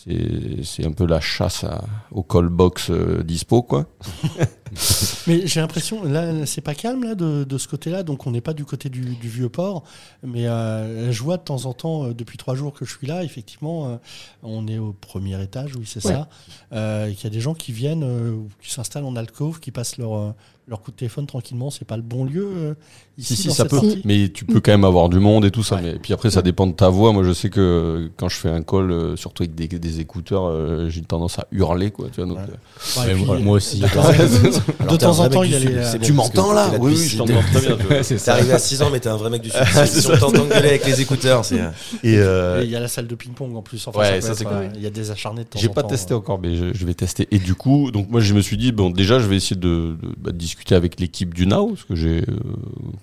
c'est c'est un peu la chasse à- au call box euh, dispo, quoi. Mais j'ai l'impression, là, c'est pas calme là de, de ce côté-là, donc on n'est pas du côté du, du vieux port. Mais euh, je vois de temps en temps, euh, depuis trois jours que je suis là, effectivement, euh, on est au premier étage, oui, c'est Ouais. ça. Euh, qu'il y a des gens qui viennent, euh, qui s'installent en alcôve, qui passent leur, euh, leur coup de téléphone tranquillement. C'est pas le bon lieu euh, ici Si, si, dans ça cette peut. partie Mais tu peux quand même avoir du monde et tout ça. Ouais. Mais puis après, ça dépend de ta voix. Moi, je sais que quand je fais un call, euh, surtout avec des, des écouteurs, euh, j'ai tendance à hurler, quoi. Tu vois, donc, Ouais. euh, Ouais, et puis, moi, euh, moi aussi. de temps en temps, il y a les. Tu m'entends là oui, oui, je t'entends très bien. T'es arrivé à 6 ans, mais t'es un vrai mec du sud. si on t'entend gueuler avec les écouteurs, c'est. Et, euh, Et il y a la salle de ping-pong en plus. Ouais, ça c'est euh. Il y a des acharnés de temps J'ai pas testé euh. encore, mais je, vais tester. Et du coup, donc moi je me suis dit bon, déjà je vais essayer de, de- discuter avec l'équipe du Now, ce que j'ai euh,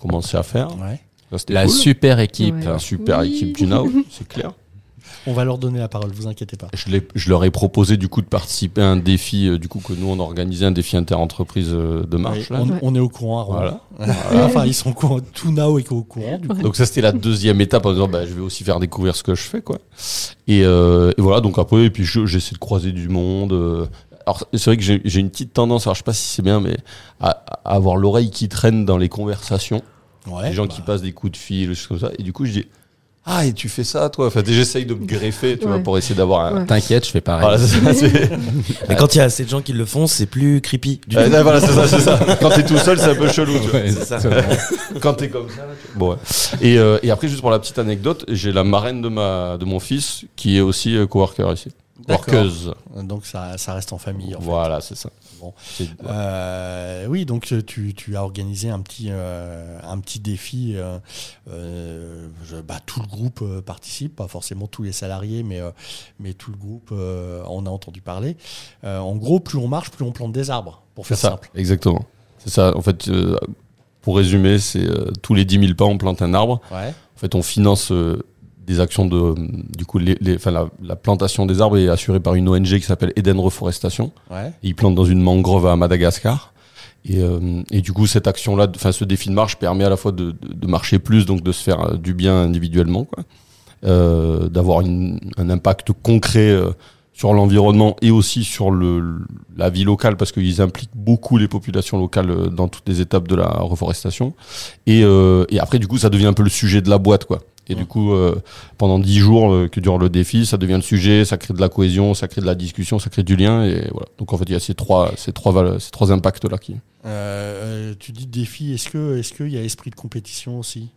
commencé à faire. Ouais. Ça, c'était La cool. super équipe. Ouais. La super Oui. équipe du Now, c'est clair. On va leur donner la parole, vous inquiétez pas. Je, leur ai proposé du coup de participer à un défi, euh, du coup que nous on organisait un défi interentreprise euh, de marche. Oui, on, Ouais. on est au courant à Rouen. Voilà. enfin, ils sont au courant. Tout Now est au courant. Du coup. Donc ça c'était la deuxième étape en disant bah, je vais aussi faire découvrir ce que je fais quoi. Et, euh, et voilà donc après et puis je- j'essaie de croiser du monde. Euh. Alors c'est vrai que j'ai une petite tendance alors je sais pas si c'est bien mais à, à avoir l'oreille qui traîne dans les conversations. Ouais, les gens bah, qui passent des coups de fil, des choses comme ça. Et du coup, je dis, ah, et tu fais ça, toi? Enfin, j'essaye de me greffer, tu vois, pour essayer d'avoir un. Ouais. T'inquiète, je fais pareil. Voilà, c'est ça. Mais quand il y a assez de gens qui le font, c'est plus creepy. Du ouais, voilà, c'est ça, c'est ça. Quand t'es tout seul, c'est un peu chelou, tu vois. Ouais, c'est ça. Quand t'es comme ça, là, tu- Bon, ouais. Et, euh, et après, juste pour la petite anecdote, j'ai la marraine de, ma, de mon fils qui est aussi euh, coworker ici. Workeuse. Donc ça, ça reste en famille. En. Voilà, c'est ça. Bon. Euh, oui, donc euh, tu, tu as organisé un petit, euh, un petit défi. euh, euh, je- bah, tout le groupe euh, participe, pas forcément tous les salariés, mais, euh, mais tout le groupe euh, en a entendu parler. Euh, en gros, plus on marche, plus on plante des arbres, pour faire ça, simple. exactement. C'est ça. En fait, euh, pour résumer, c'est euh, tous les 10 000 pas, on plante un arbre. Ouais. En fait, on finance euh, des actions de. Du coup, les, les- enfin, la, la plantation des arbres est assurée par une ONG qui s'appelle Eden Reforestation. Ouais. Ils plantent dans une mangrove à Madagascar. Et, euh, et du coup, cette action-là, enfin, ce défi de marche permet à la fois de, de- de marcher plus, donc de se faire euh, du bien individuellement, quoi, euh, d'avoir un impact concret euh, sur l'environnement et aussi sur le, la vie locale, parce qu'ils impliquent beaucoup les populations locales euh, dans toutes les étapes de la reforestation. Et, euh, et après, du coup, ça devient un peu le sujet de la boîte, quoi. Et du coup, euh, pendant dix jours euh, que dure le défi, ça devient le sujet, ça crée de la cohésion, ça crée de la discussion, ça crée du lien, et voilà. Donc en fait, il y a ces trois, ces trois, ces trois impacts là qui. Euh, euh, tu dis défi, est-ce que est-ce qu'il y a esprit de compétition aussi?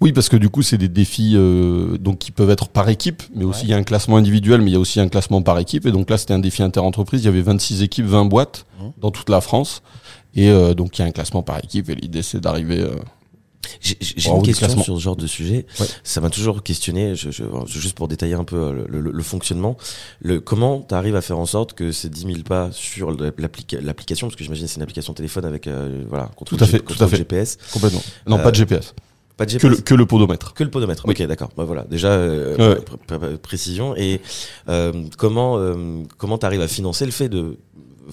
Oui, parce que du coup, c'est des défis euh, donc qui peuvent être par équipe, mais aussi il y a un classement individuel, mais il y a aussi un classement par équipe. Et donc là, c'était un défi interentreprise. Il y avait 26 équipes, 20 boîtes Mhm. dans toute la France. Et euh, donc il y a un classement par équipe. Et l'idée, c'est d'arriver. euh, J'ai une question sur ce genre de sujet. Ouais. Ça m'a toujours questionné, je, je- juste pour détailler un peu euh, le, le- le fonctionnement. Le, comment tu arrives à faire en sorte que ces 10 000 pas sur l'applica- l'application, parce que j'imagine c'est une application téléphone avec euh, voilà, contrôle Tout à fait, tout à fait. GPS. complètement. Non, Euh, pas de GPS. Pas de GPS Que le, que le podomètre. Que le podomètre. Oui. Ok, d'accord. Bah voilà. Déjà, euh, Ouais. pr- pr- pr- précision. Et euh, comment euh, comment t'arrives à financer le fait de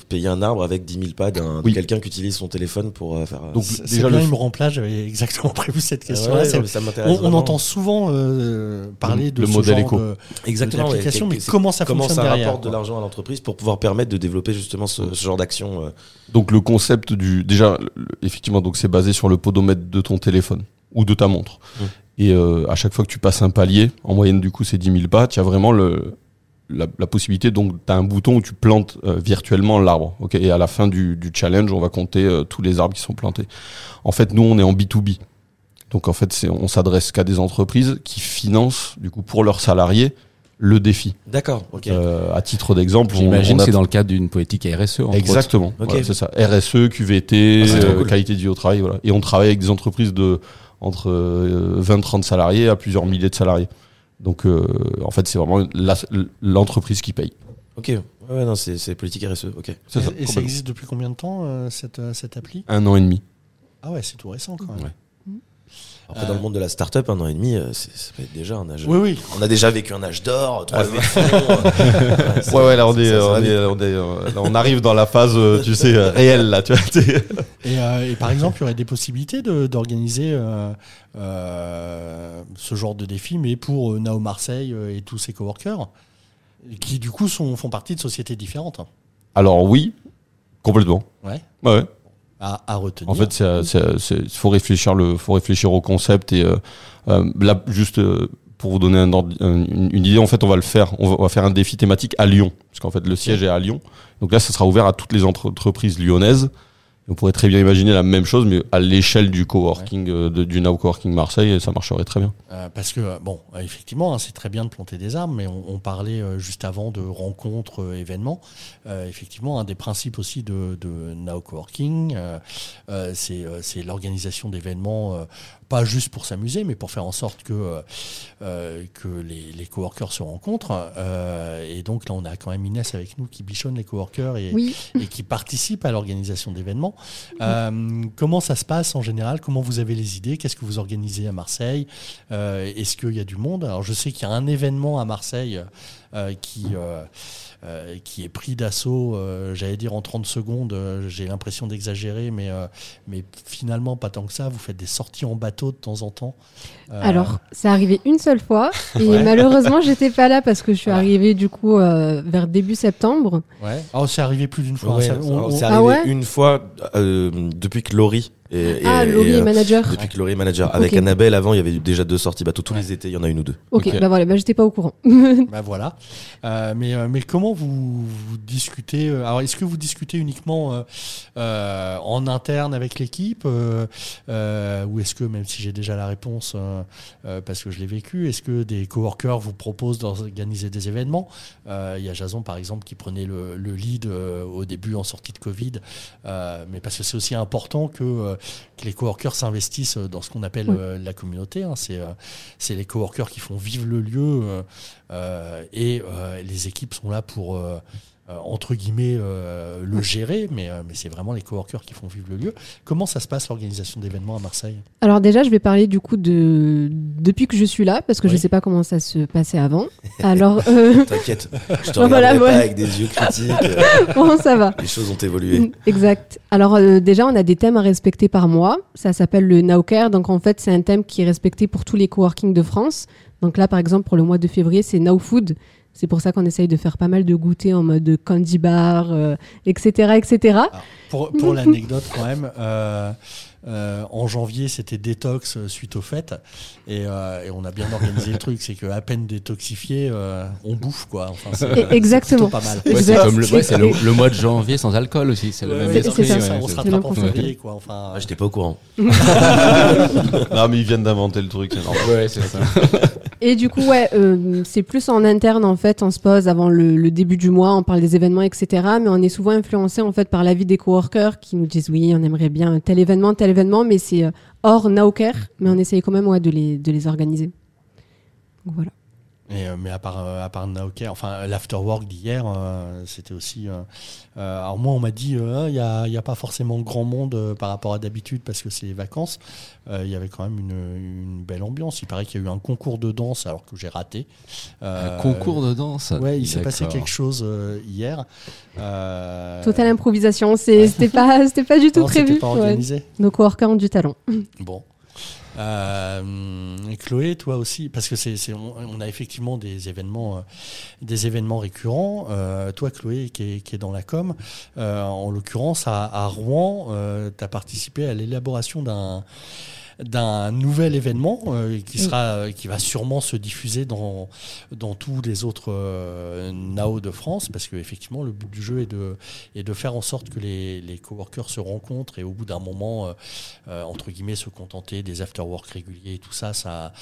payer un arbre avec 10 000 pas d'un Oui. quelqu'un qui utilise son téléphone pour euh, faire. euh, Donc, C'est déjà, bien, le- il me remplace, j'avais exactement prévu cette ouais, question-là. M'intéresse on, on entend souvent euh, parler Le- de le ce modèle genre éco. de- exactement ouais, d'application, mais comment ça comment fonctionne ça derrière, rapporte de l'argent à l'entreprise pour pouvoir permettre de développer justement ce, ce genre d'action. euh. Donc le concept du déjà effectivement donc c'est basé sur le podomètre de ton téléphone ou de ta montre. Mm. Et euh, à chaque fois que tu passes un palier, en moyenne du coup c'est 10 000 pas, tu as vraiment le la, la possibilité donc tu as un bouton où tu plantes euh, virtuellement l'arbre. OK? Et à la fin du, du challenge, on va compter euh, tous les arbres qui sont plantés. En fait, nous on est en B2B. Donc en fait, on s'adresse qu'à des entreprises qui financent du coup pour leurs salariés le défi. D'accord. Ok. Euh, à titre d'exemple, on- J'imagine que c'est dans le cadre d'une politique RSE. Exactement. Voilà, c'est ça. RSE, QVT, Ah, euh, cool. qualité de vie au travail, voilà. Et on travaille avec des entreprises de entre 20-30 salariés à plusieurs milliers de salariés. Donc, euh, en fait, c'est vraiment l'entreprise qui paye. Ok. Ouais, non, c'est politique RSE. Ok. Ça, Et ça existe depuis combien de temps, euh, cette, euh, cette appli? Un an et demi. Ah ouais, c'est tout récent quand même. Ouais. Après, dans le monde de la start-up, un an et demi, euh, c'est- ça peut être déjà un âge. Oui, oui. On a déjà vécu un âge d'or, trois fonds, euh, Ouais, ouais, là, on, ça- est, ça- ça va on, vite. est, on, est, là, on arrive dans la phase, euh, tu sais, réelle, là, tu vois. t'sais. Et, euh, et par exemple, il y aurait des possibilités de- d'organiser euh, euh, ce genre de défi, mais pour euh, Nao Marseille et tous ses coworkers, qui du coup sont, font partie de sociétés différentes. Alors, oui, complètement. Ouais. Ouais, ouais. À, à retenir. En fait, c'est- faut réfléchir le, faut réfléchir au concept et euh, euh, là, juste euh, pour vous donner une, une idée, en fait, on va le faire. On va, faire un défi thématique à Lyon, parce qu'en fait, le siège est à Lyon. Donc là, ça sera ouvert à toutes les entre- entreprises lyonnaises. On pourrait très bien imaginer la même chose, mais à l'échelle du coworking, euh, de- du Now Coworking Marseille, ça marcherait très bien. Euh, parce que, euh, bon, effectivement, hein, c'est très bien de planter des arbres, mais on, on parlait euh, juste avant de rencontres, euh, événements. Effectivement, un des principes aussi de, de Now Coworking, c'est l'organisation d'événements, pas juste pour s'amuser, mais pour faire en sorte que, euh, euh, que les, les coworkers se rencontrent. Euh, et donc là, on a quand même Inès avec nous qui bichonne les coworkers et, Oui. et qui participe à l'organisation d'événements. Comment ça se passe en général? Comment vous avez les idées? Qu'est-ce que vous organisez à Marseille? Est-ce qu'il y a du monde? Alors je sais qu'il y a un événement à Marseille qui, euh, qui est pris d'assaut, euh, j'allais dire en 30 secondes, euh, j'ai l'impression d'exagérer, mais, euh, mais finalement pas tant que ça. Vous faites des sorties en bateau de temps en temps. Euh, Alors, c'est arrivé une seule fois et Ouais. malheureusement, j'étais pas là parce que je suis Ah. arrivée du coup euh, vers début septembre. ouais. Oh, c'est arrivé plus d'une fois. Ouais, Ça- on- alors, on- c'est Ah arrivé ouais? une fois euh, depuis que Laurie Et, Ah, et- Laurie et, est euh, manager. Depuis que Laurie est manager. Avec Ok. Annabelle, avant, il y avait déjà deux sorties bateau. Tous les étés, il y en a une ou deux. Ok, Ok. bah voilà, bah j'étais pas au courant. Bah voilà. Euh, mais, euh, mais comment vous, vous discutez Alors, est-ce que vous discutez uniquement euh, en interne avec l'équipe euh, euh, Ou est-ce que, même si j'ai déjà la réponse, parce que je l'ai vécu, est-ce que des coworkers vous proposent d'organiser des événements? Euh, Il y a Jason, par exemple, qui prenait le, le lead euh, au début en sortie de Covid. Euh, mais parce que c'est aussi important que, euh, que les coworkers s'investissent dans ce qu'on appelle Oui. euh, la communauté. hein. C'est euh, les coworkers qui font vivre le lieu. euh, euh, et euh, les équipes sont là pour, euh, euh, entre guillemets, euh, le gérer, mais, euh, mais c'est vraiment les coworkers qui font vivre le lieu. Comment ça se passe l'organisation d'événements à Marseille? Alors déjà, je vais parler du coup de depuis que je suis là, parce que je Oui. sais pas comment ça se passait avant. Alors, euh, T'inquiète, je te Voilà, ouais. pas avec des yeux critiques. euh, bon, ça va. les choses ont évolué. Exact. Alors euh, déjà, on a des thèmes à respecter par mois. Ça s'appelle le Now Care. Donc en fait, c'est un thème qui est respecté pour tous les coworking de France. Donc là, par exemple, pour le mois de février, c'est Now Food. C'est pour ça qu'on essaye de faire pas mal de goûters en mode candy bar, euh, etc., etc. Alors, Pour, pour l'anecdote, quand même, euh, euh, en janvier, c'était détox suite aux fêtes. Et, euh, et on a bien organisé le truc. C'est qu'à peine détoxifié, euh, on bouffe, quoi. Enfin, exactement. pas mal. Ouais, c'est le, ouais, le, le mois de janvier sans alcool aussi. C'est le Ouais, même esprit. ça. on se rattrape le en février, quoi. Enfin, Ah, J'étais pas au courant. Non, mais ils viennent d'inventer le truc. Ouais, c'est ça. Et du coup, ouais, euh, c'est plus en interne en fait. On se pose avant le, début du mois, on parle des événements, etc. Mais on est souvent influencé en fait par l'avis des coworkers qui nous disent oui, on aimerait bien tel événement, tel événement, mais c'est euh, hors Nowcare. Mais on essaye quand même ouais, de les de les organiser. Donc, voilà. Et, euh, mais à part, euh, à part Naoker, enfin l'afterwork d'hier, euh, c'était aussi. euh, euh, alors moi, on m'a dit, euh, il n'y a, il y a pas forcément grand monde euh, par rapport à d'habitude parce que c'est les vacances. Euh, Il y avait quand même une, une belle ambiance. Il paraît qu'il y a eu un concours de danse alors que j'ai raté. Euh, Un concours de danse? Ouais, il s'est passé quelque chose euh, hier. Euh, Totale improvisation. C'était pas c'était pas du tout non, prévu. pas Ouais. organisé. Nos coworkers ont du talent. Bon. Euh, Chloé, toi aussi, parce que c'est, on, a effectivement des événements, euh, des événements récurrents. Euh, toi, Chloé, qui est, qui est dans la com, euh, en l'occurrence à, à Rouen, tu as participé à l'élaboration d'un d'un nouvel événement euh, qui sera euh, qui va sûrement se diffuser dans dans tous les autres euh, NAO de France parce que effectivement le but du jeu est de est de faire en sorte que les les coworkers se rencontrent et au bout d'un moment entre guillemets se contenter des after-work réguliers et tout ça ça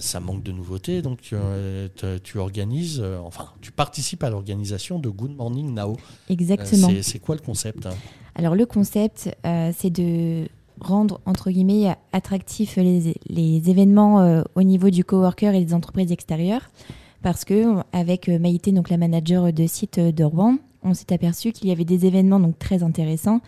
ça manque de nouveautés. Donc tu organises enfin tu participes à l'organisation de Good Morning Nao Exactement. c'est c'est quoi le concept? Alors le concept, euh, c'est de rendre entre guillemets attractifs les, événements euh, au niveau du coworker et des entreprises extérieures, parce que avec euh, Maïté, donc la manager de site euh, de Rouen, on s'est aperçu qu'il y avait des événements donc très intéressants,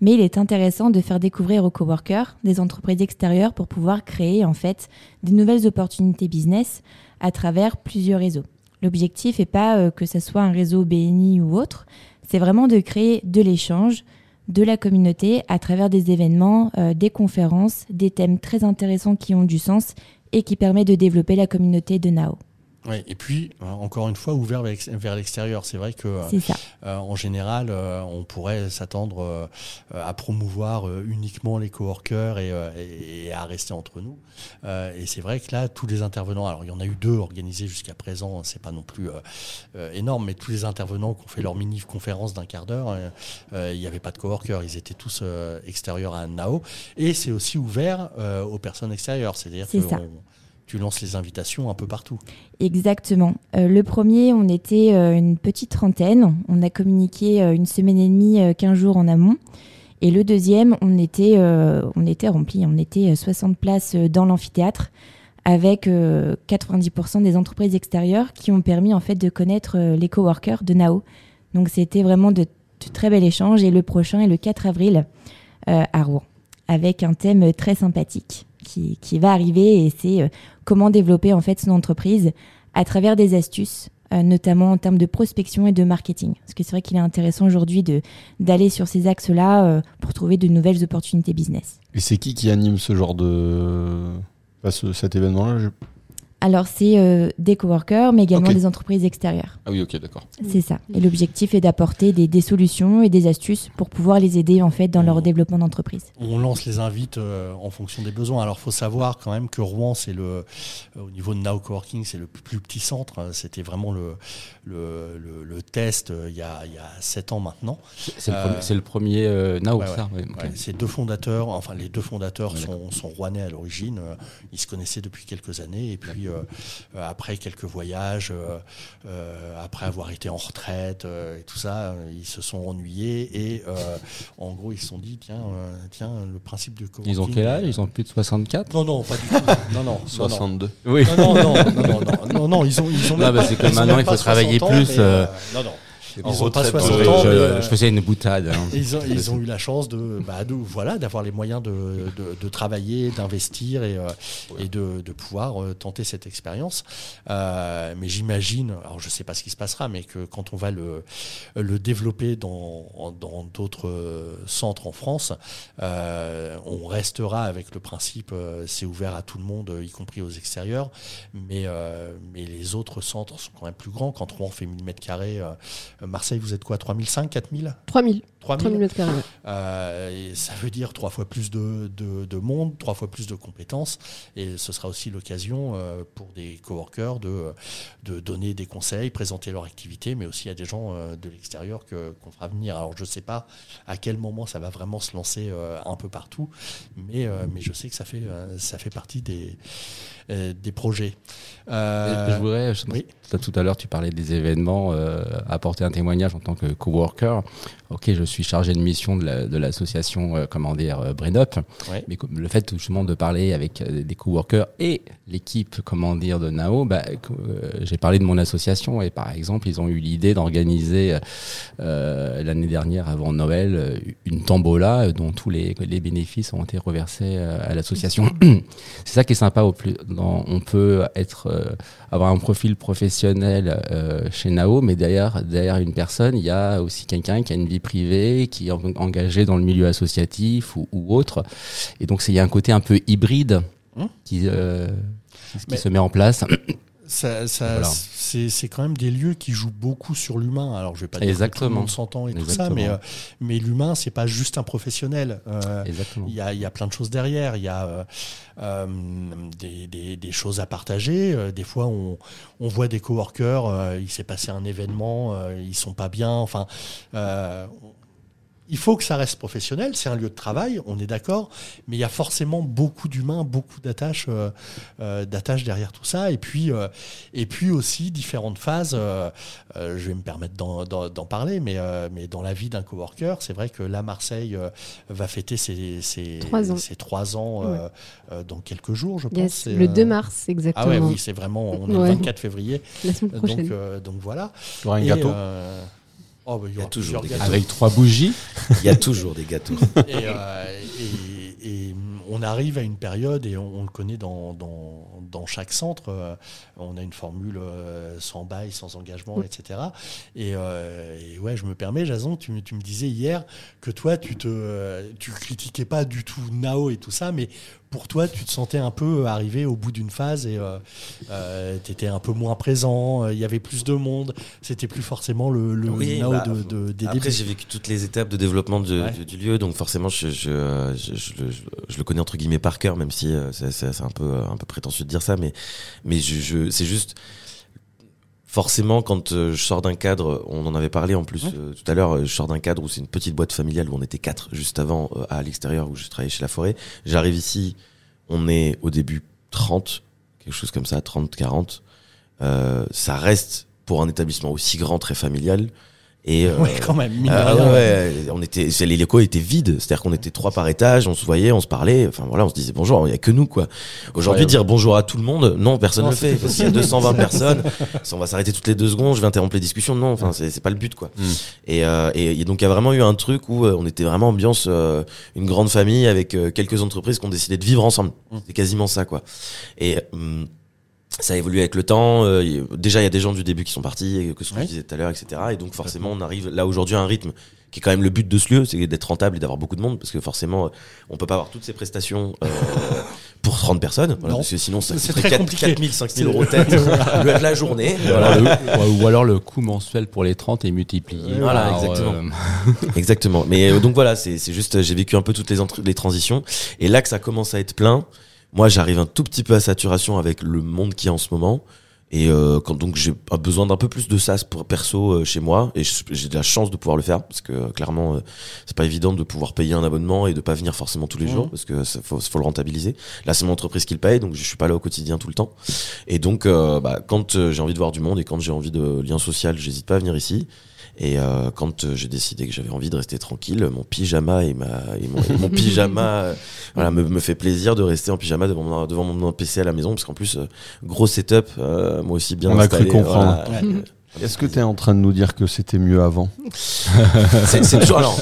mais il est intéressant de faire découvrir aux coworkers des entreprises extérieures pour pouvoir créer en fait des nouvelles opportunités business à travers plusieurs réseaux. L'objectif n'est pas que ce soit un réseau BNI ou autre, c'est vraiment de créer de l'échange, de la communauté à travers des événements, euh, des conférences, des thèmes très intéressants qui ont du sens et qui permettent de développer la communauté de Nao. Ouais, et puis, euh, encore une fois, ouvert vers, l'extérieur. C'est vrai que, euh, euh, en général, euh, on pourrait s'attendre euh, à promouvoir euh, uniquement les coworkers et, euh, et, et à rester entre nous. Euh, et c'est vrai que là, tous les intervenants, alors il y en a eu deux organisés jusqu'à présent, c'est pas non plus énorme, mais tous les intervenants qui ont fait leur mini-conférence d'un quart d'heure, il n'y avait pas de coworkers, ils étaient tous euh, extérieurs à Nao. Et c'est aussi ouvert euh, aux personnes extérieures, c'est-à-dire que on- tu lances les invitations un peu partout. Exactement. Euh, le premier, on était euh, une petite trentaine. On a communiqué euh, une semaine et demie, euh, 15 jours en amont. Et le deuxième, on était, on était rempli. On était euh, 60 places dans l'amphithéâtre avec euh, 90% des entreprises extérieures qui ont permis en fait de connaître les coworkers de Nao. Donc c'était vraiment de, de très bel échange. Et le prochain est le 4 avril à Rouen avec un thème très sympathique qui, va arriver et c'est euh, comment développer en fait son entreprise à travers des astuces, euh, notamment en termes de prospection et de marketing. Parce que c'est vrai qu'il est intéressant aujourd'hui d'aller sur ces axes-là euh, pour trouver de nouvelles opportunités business. Et c'est qui qui anime ce genre de. enfin, ce- cet événement-là Alors, c'est euh, des coworkers, mais également des entreprises extérieures. Ah oui, ok, d'accord. C'est ça. Et l'objectif est d'apporter des, des solutions et des astuces pour pouvoir les aider en fait dans leur Mhm. développement d'entreprise. On lance les invites euh, en fonction des besoins. Alors, faut savoir quand même que Rouen, c'est le, euh, au niveau de Now Coworking, c'est le plus petit centre. C'était vraiment le, le, le- le test euh, il y a, il y a sept ans maintenant. C'est le, premier- c'est le premier euh, Now, Ouais, ça ouais, ok. Ouais, ces deux fondateurs, enfin les deux fondateurs Ouais, sont, sont rouennais à l'origine. Ils se connaissaient depuis quelques années et puis après quelques voyages, euh, euh, après avoir été en retraite euh, et tout ça, euh, ils se sont ennuyés et euh, en gros ils se sont dit tiens, euh, tiens le principe du coworking. Ils ont quel âge? euh, Ils ont plus de 64 Non non pas du tout. Non non non, non. 62. Oui. Non, non, non, non, non, non, non, non, ils ont, ils ont bah, c'est ont maintenant, il faut travailler 60 ans, plus, mais, euh, non, non. En Ils ont pas retraite, 60 Je, ans, je- mais, euh, je faisais une boutade. hein. Ils ont, ils ont eu la chance de, bah, de voilà, d'avoir les moyens de, de, de travailler, d'investir et, euh, et de, de pouvoir euh, tenter cette expérience. Euh, mais j'imagine, alors je sais pas ce qui se passera, mais que quand on va le, le développer dans d'autres euh, centres en France, euh, on restera avec le principe euh, c'est ouvert à tout le monde, y compris aux extérieurs. Mais euh, mais les autres centres sont quand même plus grands. Quand Rouen fait 1000 mètres carrés, euh, Marseille, vous êtes quoi 3005, 4000 3000, 3000 3000 mètres carrés. euh, et ça veut dire trois fois plus de, de, de monde, trois fois plus de compétences. Et ce sera aussi l'occasion euh, pour des coworkers de, de donner des conseils, présenter leur activité, mais aussi à des gens euh, de l'extérieur que- qu'on fera venir. Alors je ne sais pas à quel moment ça va vraiment se lancer euh, un peu partout, mais, euh, mais je sais que ça fait, euh, ça fait partie des, euh, des projets. Euh, je voudrais, je- oui. tout à- tout à l'heure, tu parlais des événements, euh, apporter un témoignage en tant que coworker. Ok, je suis chargé de mission de la- l'association, euh, comment dire, euh, Brain Up. Ouais. Mais le fait justement de parler avec euh, des coworkers et l'équipe, comment dire, de Nao, bah, j'ai parlé de mon association et par exemple, ils ont eu l'idée d'organiser euh, l'année dernière, avant Noël, une tombola dont tous les, les bénéfices ont été reversés à l'association. C'est ça qui est sympa. Au plus, dans, on peut être, euh, avoir un profil professionnel euh, chez Nao, mais derrière, derrière une personne, il y a aussi quelqu'un qui a une vie privée, qui est en- engagé dans le milieu associatif ou, ou autre. Et donc, c'est- il y a un côté un peu hybride Hum. qui, euh, qui- qui Mais- se met en place. Ça, ça- Voilà. c'est, quand même des lieux qui jouent beaucoup sur l'humain. Alors, je vais pas dire que tout le Exactement. monde s'entend et tout ça, Exactement. mais, euh, mais l'humain, c'est pas juste un professionnel. Euh, Exactement. il y, a, y a plein de choses derrière. Il y a euh, euh, des, des- des choses à partager. Euh, des fois, on, on voit des coworkers, il s'est passé un événement, ils sont pas bien. Enfin, euh, il faut que ça reste professionnel. C'est un lieu de travail, on est d'accord. Mais il y a forcément beaucoup d'humains, beaucoup d'attaches, euh, euh, d'attaches derrière tout ça. Et puis, euh, et puis aussi différentes phases. euh, euh, je vais me permettre d'en, parler, mais, euh, mais dans la vie d'un coworker, c'est vrai que là, Marseille euh, va fêter ses, ses, Trois ans. ses trois ans euh, euh, dans quelques jours, je pense. Yes, le euh, 2 mars, exactement. Ah ouais, oui, c'est vraiment. On est Ouais. le 24 février. La semaine Donc, prochaine. euh, donc voilà. Il y aura un Et, gâteau. Oh, bah, il y, Il y a toujours des gâteaux. Avec trois bougies. Il y a toujours des gâteaux. et, euh, et- et on arrive à une période, et on, on le connaît dans, dans, dans chaque centre, euh, on a une formule euh, sans bail, sans engagement, etc. Et, euh, et ouais, je me permets, Jason, tu, me- tu me disais hier que toi, tu te euh, tu critiquais pas du tout Nao et tout ça, mais pour toi, tu te sentais un peu arrivé au bout d'une phase et tu étais un peu moins présent, euh, il y avait plus de monde, c'était plus forcément le, le Oui, bah, de, de- des Après, débuts. j'ai vécu toutes les étapes de développement de- Ouais. du, du lieu, donc forcément, je, je, euh, je, je le- connais entre guillemets par cœur, même si euh, c'est un peu, euh, un peu prétentieux de dire ça, mais, mais je, je, c'est juste. Forcément, quand euh, je sors d'un cadre, on en avait parlé en plus Ouais. euh, tout à l'heure, euh, je sors d'un cadre où c'est une petite boîte familiale où on était quatre juste avant euh, à l'extérieur où je travaillais chez La Forêt. J'arrive ici, on est au début 30, quelque chose comme ça, 30, 40. Euh, ça reste pour un établissement aussi grand, très familial. Et euh, Ouais, quand même. mine de rien. ouais, ouais, on était, c'est- les locaux étaient vides. C'est-à-dire qu'on était trois par étage, on se voyait, on se parlait. Enfin voilà, on se disait bonjour. Il y a que nous quoi. Aujourd'hui, dire bonjour à tout le monde, non, personne ne le fait. Parce qu'il y a 220 personnes, si on va s'arrêter toutes les deux secondes, je vais interrompre les discussions. Non, enfin c'est pas le but quoi. Mm. Et, euh, et, et donc il y a vraiment eu un truc où euh, on était vraiment ambiance euh, une grande famille avec euh, quelques entreprises qui ont décidé de vivre ensemble. Mm. C'est quasiment ça quoi. Et hum, ça a évolué avec le temps. euh, déjà, il y a des gens du début qui sont partis, que ce que Ouais. je disais tout à l'heure, etc. Et donc, forcément, on arrive là aujourd'hui à un rythme qui est quand même le but de ce lieu, c'est d'être rentable et d'avoir beaucoup de monde, parce que forcément, euh, on peut pas avoir toutes ces prestations euh, pour pour 30 personnes, voilà, parce que sinon ça C'est coûterait très 4, compliqué. 4000, 5000 euros tête le- la journée. Ou alors, le, ouais, ou alors le coût mensuel pour les 30 est multiplié. Voilà, par, exactement. euh, Exactement. Mais euh, donc voilà, c'est juste, euh, j'ai vécu un peu toutes les transitions. Et là que ça commence à être plein, moi j'arrive un tout petit peu à saturation avec le monde qui est en ce moment. Et euh, quand donc j'ai besoin d'un peu plus de sas pour perso euh, chez moi, et j'ai de la chance de pouvoir le faire parce que euh, clairement euh, c'est pas évident de pouvoir payer un abonnement et de pas venir forcément tous les jours parce que ça, faut, faut le rentabiliser. Là c'est mon entreprise qui le paye, donc je suis pas là au quotidien tout le temps. Et donc euh, bah, quand j'ai envie de voir du monde et quand j'ai envie de lien social, j'hésite pas à venir ici. Et euh, quand euh, j'ai décidé que j'avais envie de rester tranquille, mon pyjama et, ma, et mon, et mon pyjama euh, voilà, me, me fait plaisir de rester en pyjama devant mon, devant mon PC à la maison parce qu'en plus, euh, gros setup, euh, moi aussi bien On a cru installé. comprendre. voilà. Ouais. Est-ce que tu es en train de nous dire que c'était mieux avant C'est toujours alors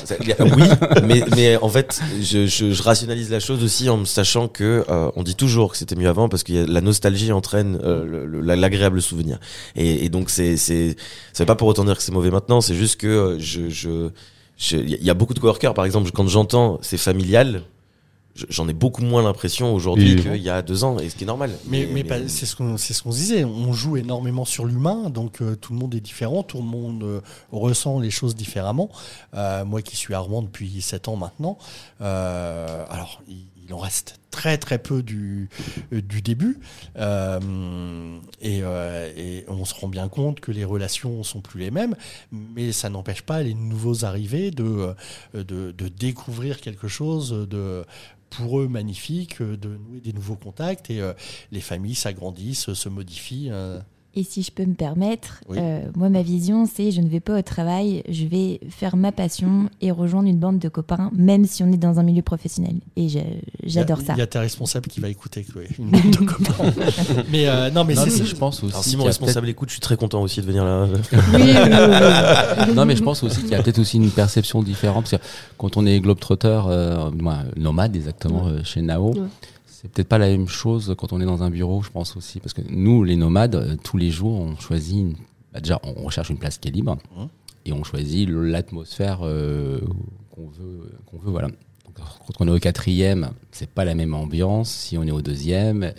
oui, mais mais en fait, je, je, je rationalise la chose aussi en sachant que euh, on dit toujours que c'était mieux avant parce que la nostalgie entraîne euh, le- le- l'agréable souvenir. Et, et donc c'est ça veut pas pour autant dire que c'est mauvais maintenant. C'est juste que euh, je je je- il il y a beaucoup de coworkers par exemple quand j'entends c'est familial. Je- J'en ai beaucoup moins l'impression aujourd'hui Oui. qu'il y a deux ans, et ce qui est normal. Mais, mais c'est ce qu'on c'est ce qu'on se disait. On joue énormément sur l'humain, donc euh, tout le monde est différent, tout le monde euh, ressent les choses différemment. Euh, moi qui suis Armand depuis 7 ans maintenant, euh, alors il, il en reste très très peu du, du début, euh, et, euh, et on se rend bien compte que les relations sont plus les mêmes, mais ça n'empêche pas les nouveaux arrivés de, de, de découvrir quelque chose de pour eux magnifique, euh, de nouer des nouveaux contacts et euh, les familles s'agrandissent, se modifient. Et si je peux me permettre, Oui. euh, moi ma vision c'est je ne vais pas au travail, je vais faire ma passion et rejoindre une bande de copains, même si on est dans un milieu professionnel. Et j'adore ça. Il y a ta responsable qui va écouter, Chloé. Une bande de copains. mais euh, non, mais non, c'est mais ça. je pense aussi Alors si mon responsable écoute, je suis très content aussi de venir là. Oui, oui, oui, oui. peut-être- Non, mais je pense aussi qu'il y a peut-être aussi une perception différente. Parce que quand on est globetrotter, euh, moi, nomade exactement, euh, chez Nao, Ouais. C'est peut-être pas la même chose quand on est dans un bureau, je pense aussi. Parce que nous, les nomades, euh, tous les jours, on choisit. Une... bah, déjà, on recherche une place qui est libre Mhm. et on choisit l'atmosphère euh, qu'on veut, qu'on veut. Voilà. Quand on est au quatrième, c'est pas la même ambiance. Si on est au deuxième, euh,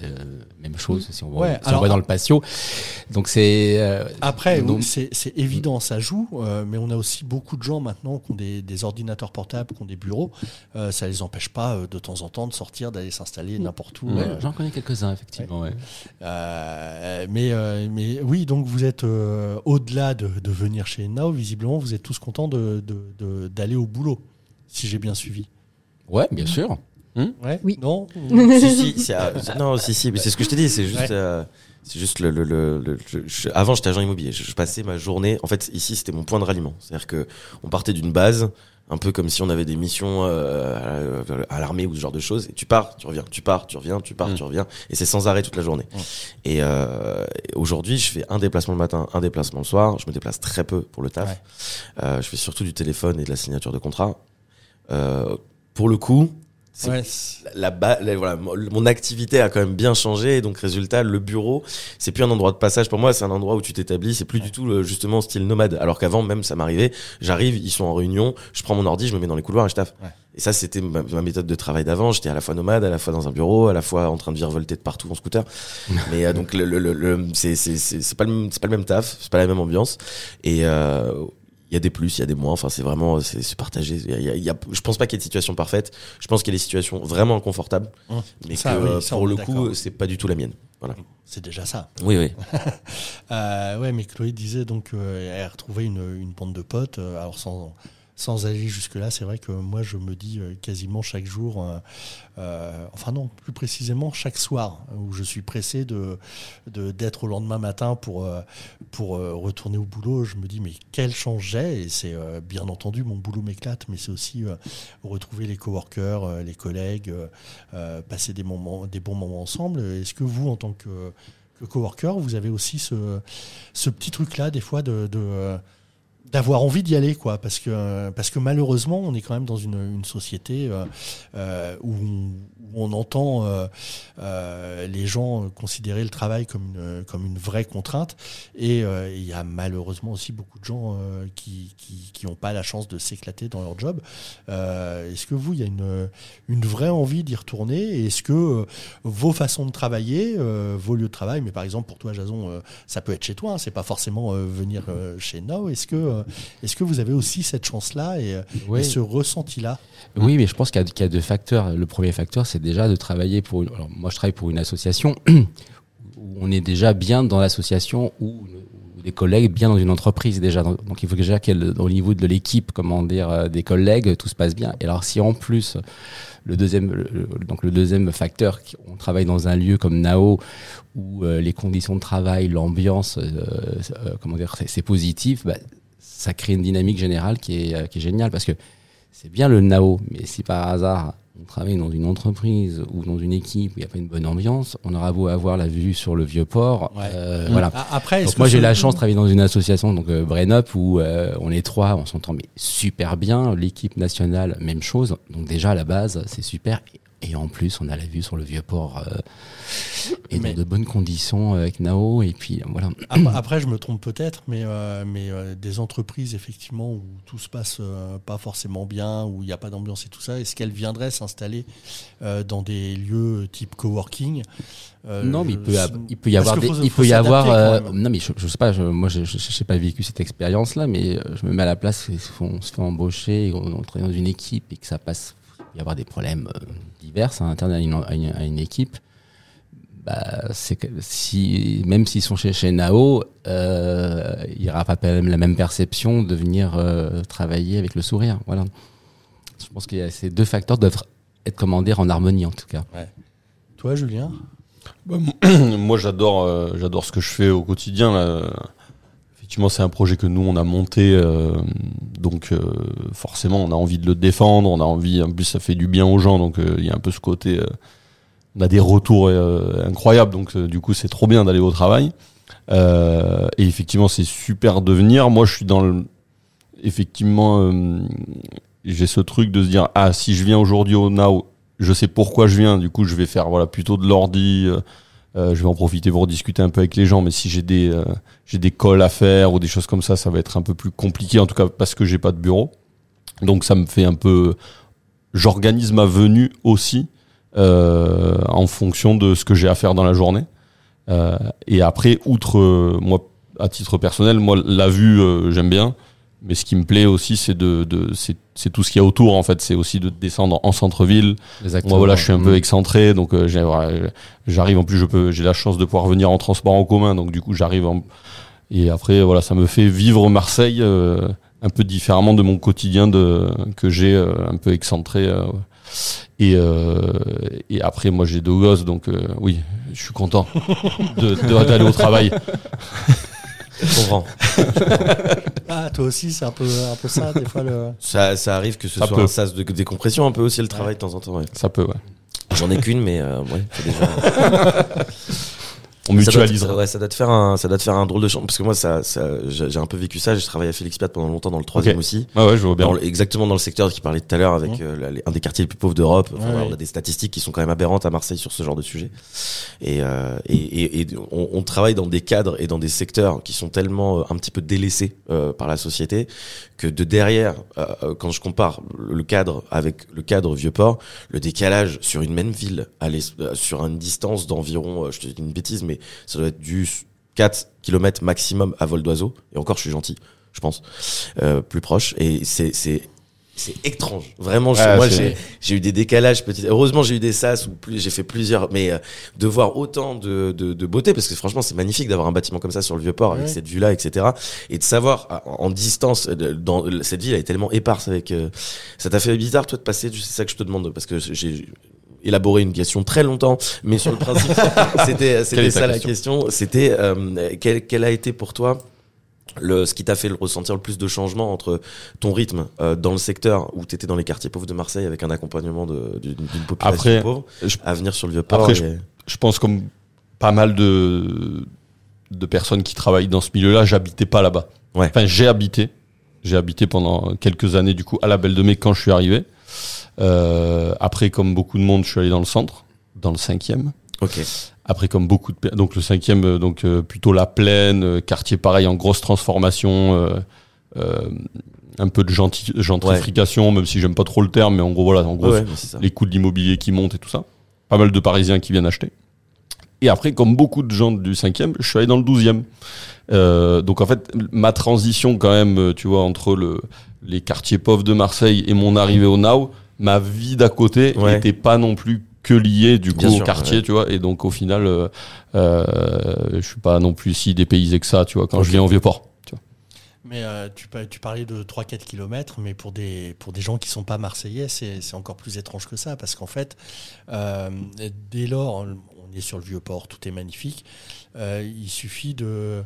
même chose. Si on va, Ouais, on va dans le patio, donc c'est euh, Après, donc- c'est évident, ça joue, euh, mais on a aussi beaucoup de gens maintenant qui ont des, des ordinateurs portables, qui ont des bureaux. Ça les empêche pas de temps en temps de sortir, d'aller s'installer n'importe où. Ouais, J'en connais quelques-uns, effectivement. ouais. Mais, mais oui, donc vous êtes au-delà de, de venir chez Now, visiblement, vous êtes tous contents d'aller de, de, d'aller au boulot, si j'ai bien suivi. Ouais, bien sûr. Ouais Oui. Non si, si, c'est, euh, c'est- non, si, si, mais c'est ce que je t'ai dit, c'est juste, Ouais. euh, c'est juste le, le, le, le- je- avant j'étais agent immobilier, je, je passais ma journée, en fait, ici c'était mon point de ralliement, c'est-à-dire que on partait d'une base, un peu comme si on avait des missions euh, à, l'armée ou ce genre de choses, et tu pars, tu reviens, tu pars, tu reviens, tu pars, Mm. tu reviens, et c'est sans arrêt toute la journée. Et, euh, et aujourd'hui, je fais un déplacement le matin, un déplacement le soir, je me déplace très peu pour le taf, Ouais. Euh, je fais surtout du téléphone et de la signature de contrat. Euh, pour le coup, c'est Ouais, la, la- voilà, mon activité a quand même bien changé. et Donc, résultat, le bureau, c'est plus un endroit de passage pour moi, c'est un endroit où tu t'établis. C'est plus du tout euh, justement style nomade. Alors qu'avant, même, ça m'arrivait. J'arrive, ils sont en réunion, je prends mon ordi, je me mets dans les couloirs et je taffe. Ouais. Et ça, c'était ma, ma méthode de travail d'avant. J'étais à la fois nomade, à la fois dans un bureau, à la fois en train de virevolter de partout en scooter. Mais euh, donc, le, le, le, le- c'est c'est c'est c'est pas le même- c'est pas le même taf, c'est pas la même ambiance. Et euh, il y a des plus, il y a des moins. Enfin, c'est vraiment, c'est partagé. Il y a- il y a- il y a- je pense pas qu'il y ait de situation parfaite. Je pense qu'il y a des situations vraiment inconfortables, Hum. mais Ça, que oui, euh, ça, pour le coup, c'est pas du tout la mienne. Voilà. c'est déjà ça. Oui, oui. Euh, ouais, mais Chloé disait donc euh, elle a retrouvé une, une bande de potes. euh, alors sans sans aller jusque là, c'est vrai que moi je me dis euh, quasiment chaque jour, euh, euh, enfin non, plus précisément chaque soir où je suis pressé de de- d'être au lendemain matin pour retourner au boulot. Je me dis mais quelle chance j'ai? Et c'est bien entendu mon boulot m'éclate, mais c'est aussi retrouver les coworkers, les collègues, passer des moments, des bons moments ensemble. Est-ce que vous en tant que que coworker, vous avez aussi ce, petit truc-là, des fois, de, d'avoir envie d'y aller, quoi. Parce que, euh, parce que malheureusement, on est quand même dans une, société euh, euh, où, on, entend les gens considérer le travail comme une, vraie contrainte. Et il y a malheureusement aussi beaucoup de gens qui, n'ont pas la chance de s'éclater dans leur job. Est-ce que vous, il y a une, vraie envie d'y retourner? Et Est-ce que vos façons de travailler, vos lieux de travail, mais par exemple pour toi, Jason, ça peut être chez toi, hein, c'est pas forcément venir chez Now. Est-ce que, euh, est-ce que vous avez aussi cette chance-là et, euh, et ce ressenti-là? Oui, mais je pense qu'il y, a- qu'il y a deux facteurs. Le premier facteur, c'est déjà de travailler pour. Une, alors, moi, je travaille pour une association où on est déjà bien dans l'association ou des collègues bien dans une entreprise déjà. Donc, il faut déjà qu'elle, au niveau de l'équipe, comment dire, euh, des collègues, tout se passe bien. Et alors, si en plus le deuxième, le- donc le deuxième facteur, on travaille dans un lieu comme Nao où euh, les conditions de travail, l'ambiance, euh, euh, comment dire, c'est, c'est positif. Bah, ça crée une dynamique générale qui est, euh, qui est géniale parce que c'est bien le NAO, mais si par hasard on travaille dans une entreprise ou dans une équipe où il n'y a pas une bonne ambiance, on aura beau avoir la vue sur le vieux port. Ouais. euh, Voilà. Ah, Après, Donc moi j'ai la chance de travailler dans une association, donc euh, Brain Up, où euh, on est trois, on s'entend mais super bien. L'équipe nationale, même chose. Donc déjà à la base, c'est super. Et en plus, on a la vue sur le vieux port euh, et Mais- dans de bonnes conditions euh, avec Nao. Et puis euh, voilà. Après, après, je me trompe peut-être, mais, euh, mais euh, des entreprises, effectivement, où tout se passe euh, pas forcément bien, où il n'y a pas d'ambiance et tout ça, est-ce qu'elles viendraient s'installer euh, dans des lieux type coworking Euh, non, mais il peut, il peut y avoir des, il peut y avoir. euh, non, mais je, je sais pas. Je, moi, je n'ai pas vécu cette expérience-là, mais je me mets à la place. On se fait, embaucher, et on, on travaille dans une équipe et que ça passe. Il peut y avoir des problèmes euh, divers à l'interne à une, à une- à une équipe. Bah, c'est que si même s'ils sont chez, chez Nao, euh, il n'y aura pas la même perception de venir euh, travailler avec le sourire. Voilà. Je pense que ces deux facteurs doivent être commandés en harmonie en tout cas. Toi, Julien? Bah, moi, j'adore, euh, j'adore ce que je fais au quotidien. là. Effectivement, c'est un projet que nous on a monté, euh, donc euh, forcément, on a envie de le défendre. On a envie, en plus, ça fait du bien aux gens, donc euh, il y a un peu ce côté. on a des retours incroyables, donc du coup, c'est trop bien d'aller au travail. Et effectivement, c'est super de venir. Moi, je suis dans le. Effectivement, j'ai ce truc de se dire ah si je viens aujourd'hui au Now, je sais pourquoi je viens. Du coup, je vais faire voilà plutôt de l'ordi. Euh, je vais en profiter pour discuter un peu avec les gens. Mais si j'ai des euh, j'ai des calls à faire ou des choses comme ça, ça va être un peu plus compliqué. En tout cas, parce que j'ai pas de bureau. Donc, ça me fait un peu. J'organise ma venue aussi euh, en fonction de ce que j'ai à faire dans la journée. Euh, et après, outre moi, à titre personnel, moi la vue, j'aime bien. Mais ce qui me plaît aussi, c'est de, de c'est, tout ce qu'il y a autour. En fait, c'est aussi de descendre en centre-ville. Exactement. Moi, voilà, je suis un peu Mm. excentré, donc euh, j'arrive. En plus, je peux, j'ai la chance de pouvoir venir en transport en commun, donc du coup, j'arrive. En... Et après, voilà, ça me fait vivre Marseille euh, un peu différemment de mon quotidien de que j'ai euh, un peu excentré. euh, et, euh, et après, moi, j'ai deux gosses, donc euh, oui, je suis content de, de- d'aller au travail. Je comprends. Ah, toi aussi, c'est un peu, un peu ça, des fois. Le... Ça, ça arrive que ce Ça soit peut. un sas de décompression un peu aussi le travail de temps en temps. ouais. Ça peut, ouais. J'en ai qu'une, mais euh, ouais, c'est déjà. On Ça doit, mutualise. ça, ouais, ça doit te faire un, ça doit te faire un drôle de champ parce que moi, ça, ça j'ai un peu vécu ça. J'ai travaillé à Félix Piat pendant longtemps dans le troisième aussi. Ouais, ouais, je vois bien. Dans exactement dans le secteur qui parlait tout à l'heure avec euh, la- un des quartiers les plus pauvres d'Europe. Enfin, Ouais. On a des statistiques qui sont quand même aberrantes à Marseille sur ce genre de sujet. Et, euh, et, et, et on, on travaille dans des cadres et dans des secteurs qui sont tellement euh, un petit peu délaissés euh, par la société que de derrière, quand je compare le cadre avec le cadre Vieux-Port, le décalage sur une même ville, à sur une distance d'environ, je te dis une bêtise, mais ça doit être du 4 km maximum à vol d'oiseau. Et encore, je suis gentil, je pense, euh, plus proche. Et c'est c'est c'est étrange. Vraiment, je- Ouais, moi j'ai j'ai eu des décalages petits. Heureusement, j'ai eu des sas ou plus j'ai fait plusieurs, mais euh, de voir autant de, de, de beauté, parce que franchement, c'est magnifique d'avoir un bâtiment comme ça sur le vieux port avec cette vue-là, etc. Et de savoir en distance, dans cette ville, elle est tellement éparse avec. euh, ça t'a fait bizarre, toi, de passer? C'est ça que je te demande, parce que j'ai élaboré une question très longtemps, mais sur le principe, c'était ça la question. C'était euh, quel, quel a été pour toi le, ce qui t'a fait le ressentir le plus de changement entre ton rythme euh, dans le secteur où tu étais dans les quartiers pauvres de Marseille avec un accompagnement d'une population Après, pauvre je- à venir sur le vieux port Après, et- je pense comme pas mal de de personnes qui travaillent dans ce milieu-là, j'habitais pas là-bas. Ouais. Enfin, j'ai habité. J'ai habité pendant quelques années du coup à la Belle de Mai quand je suis arrivé. Euh, après, comme beaucoup de monde, je suis allé dans le centre, dans le cinquième. Ok. Après, comme beaucoup de donc le cinquième, euh, donc euh, plutôt la plaine, euh, quartier pareil en grosse transformation, un peu de gentrification, même si j'aime pas trop le terme, mais en gros voilà, en gros Ouais, les coûts de l'immobilier qui montent et tout ça. Pas mal de Parisiens qui viennent acheter. Et après, comme beaucoup de gens du 5e, je suis allé dans le 12e. Euh, donc en fait, ma transition quand même, euh, tu vois, entre le, les quartiers pauvres de Marseille et mon arrivée au Now, ma vie d'à côté Ouais. n'était pas non plus que liée du coup Bien au sûr, quartier, ouais. tu vois. Et donc au final, euh, euh, je suis pas non plus si dépaysé que ça, tu vois, quand je viens au Vieux-Port. Mais euh, tu, pa- tu parlais de 3-4 km, mais pour des, pour des gens qui sont pas marseillais, c'est c'est encore plus étrange que ça, parce qu'en fait, euh, dès lors, on est sur le vieux port, tout est magnifique, euh, il suffit de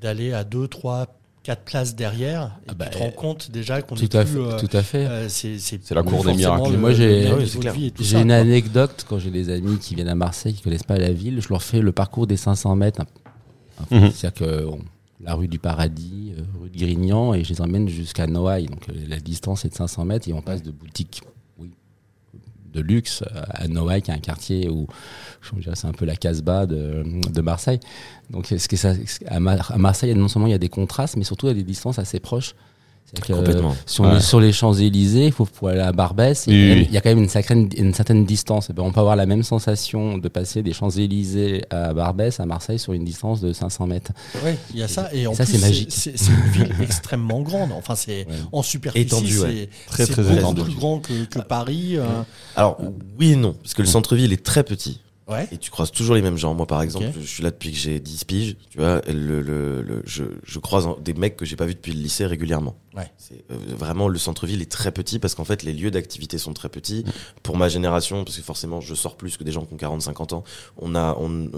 d'aller à 2, 3, 4 places derrière, et Ah tu bah, te rends compte déjà qu'on Tout est à plus... fait. euh, tout à fait. euh, c'est la cour des miracles. le- Moi, le j'ai- Oui, une quoi. anecdote quand j'ai des amis qui viennent à Marseille qui connaissent pas la ville, je leur fais le parcours des 500 mètres. Mhm. C'est-à-dire que on- la rue du Paradis, euh, rue de Grignan, et je les emmène jusqu'à Noailles. Donc euh, la distance est de 500 mètres et on passe de boutiques oui, de luxe à Noailles, qui est un quartier où c'est un peu la Casbah de, de Marseille. Donc ce que ça, à Marseille, non seulement il y a des contrastes, mais surtout il y a des distances assez proches. Euh, si on Ouais. est sur les Champs-Élysées, il faut pour aller à Barbès, Oui, il y a quand même- oui. il y a quand même une, sacrée, une certaine distance. Et ben, on peut avoir la même sensation de passer des Champs-Élysées à Barbès, à Marseille, sur une distance de 500 mètres. Ouais, il y a ça. Et en ça, plus, c'est magique. C'est c'est une ville extrêmement grande. Enfin, c'est Ouais. en superficie, Étendue, ouais. Très, c'est très beaucoup étendue. plus grand que, que Paris. euh, Alors, oui et non, parce que le centre-ville est très petit. Ouais. Et tu croises toujours les mêmes gens. Moi, par exemple, je suis là depuis que j'ai 10 piges. Tu vois, le, le, le- je, je croise des mecs que j'ai pas vus depuis le lycée régulièrement. Ouais. C'est euh, vraiment le centre-ville est très petit parce qu'en fait les lieux d'activité sont très petits. Pour ma génération, parce que forcément je sors plus que des gens qui ont 40-50 ans. On a, on, euh,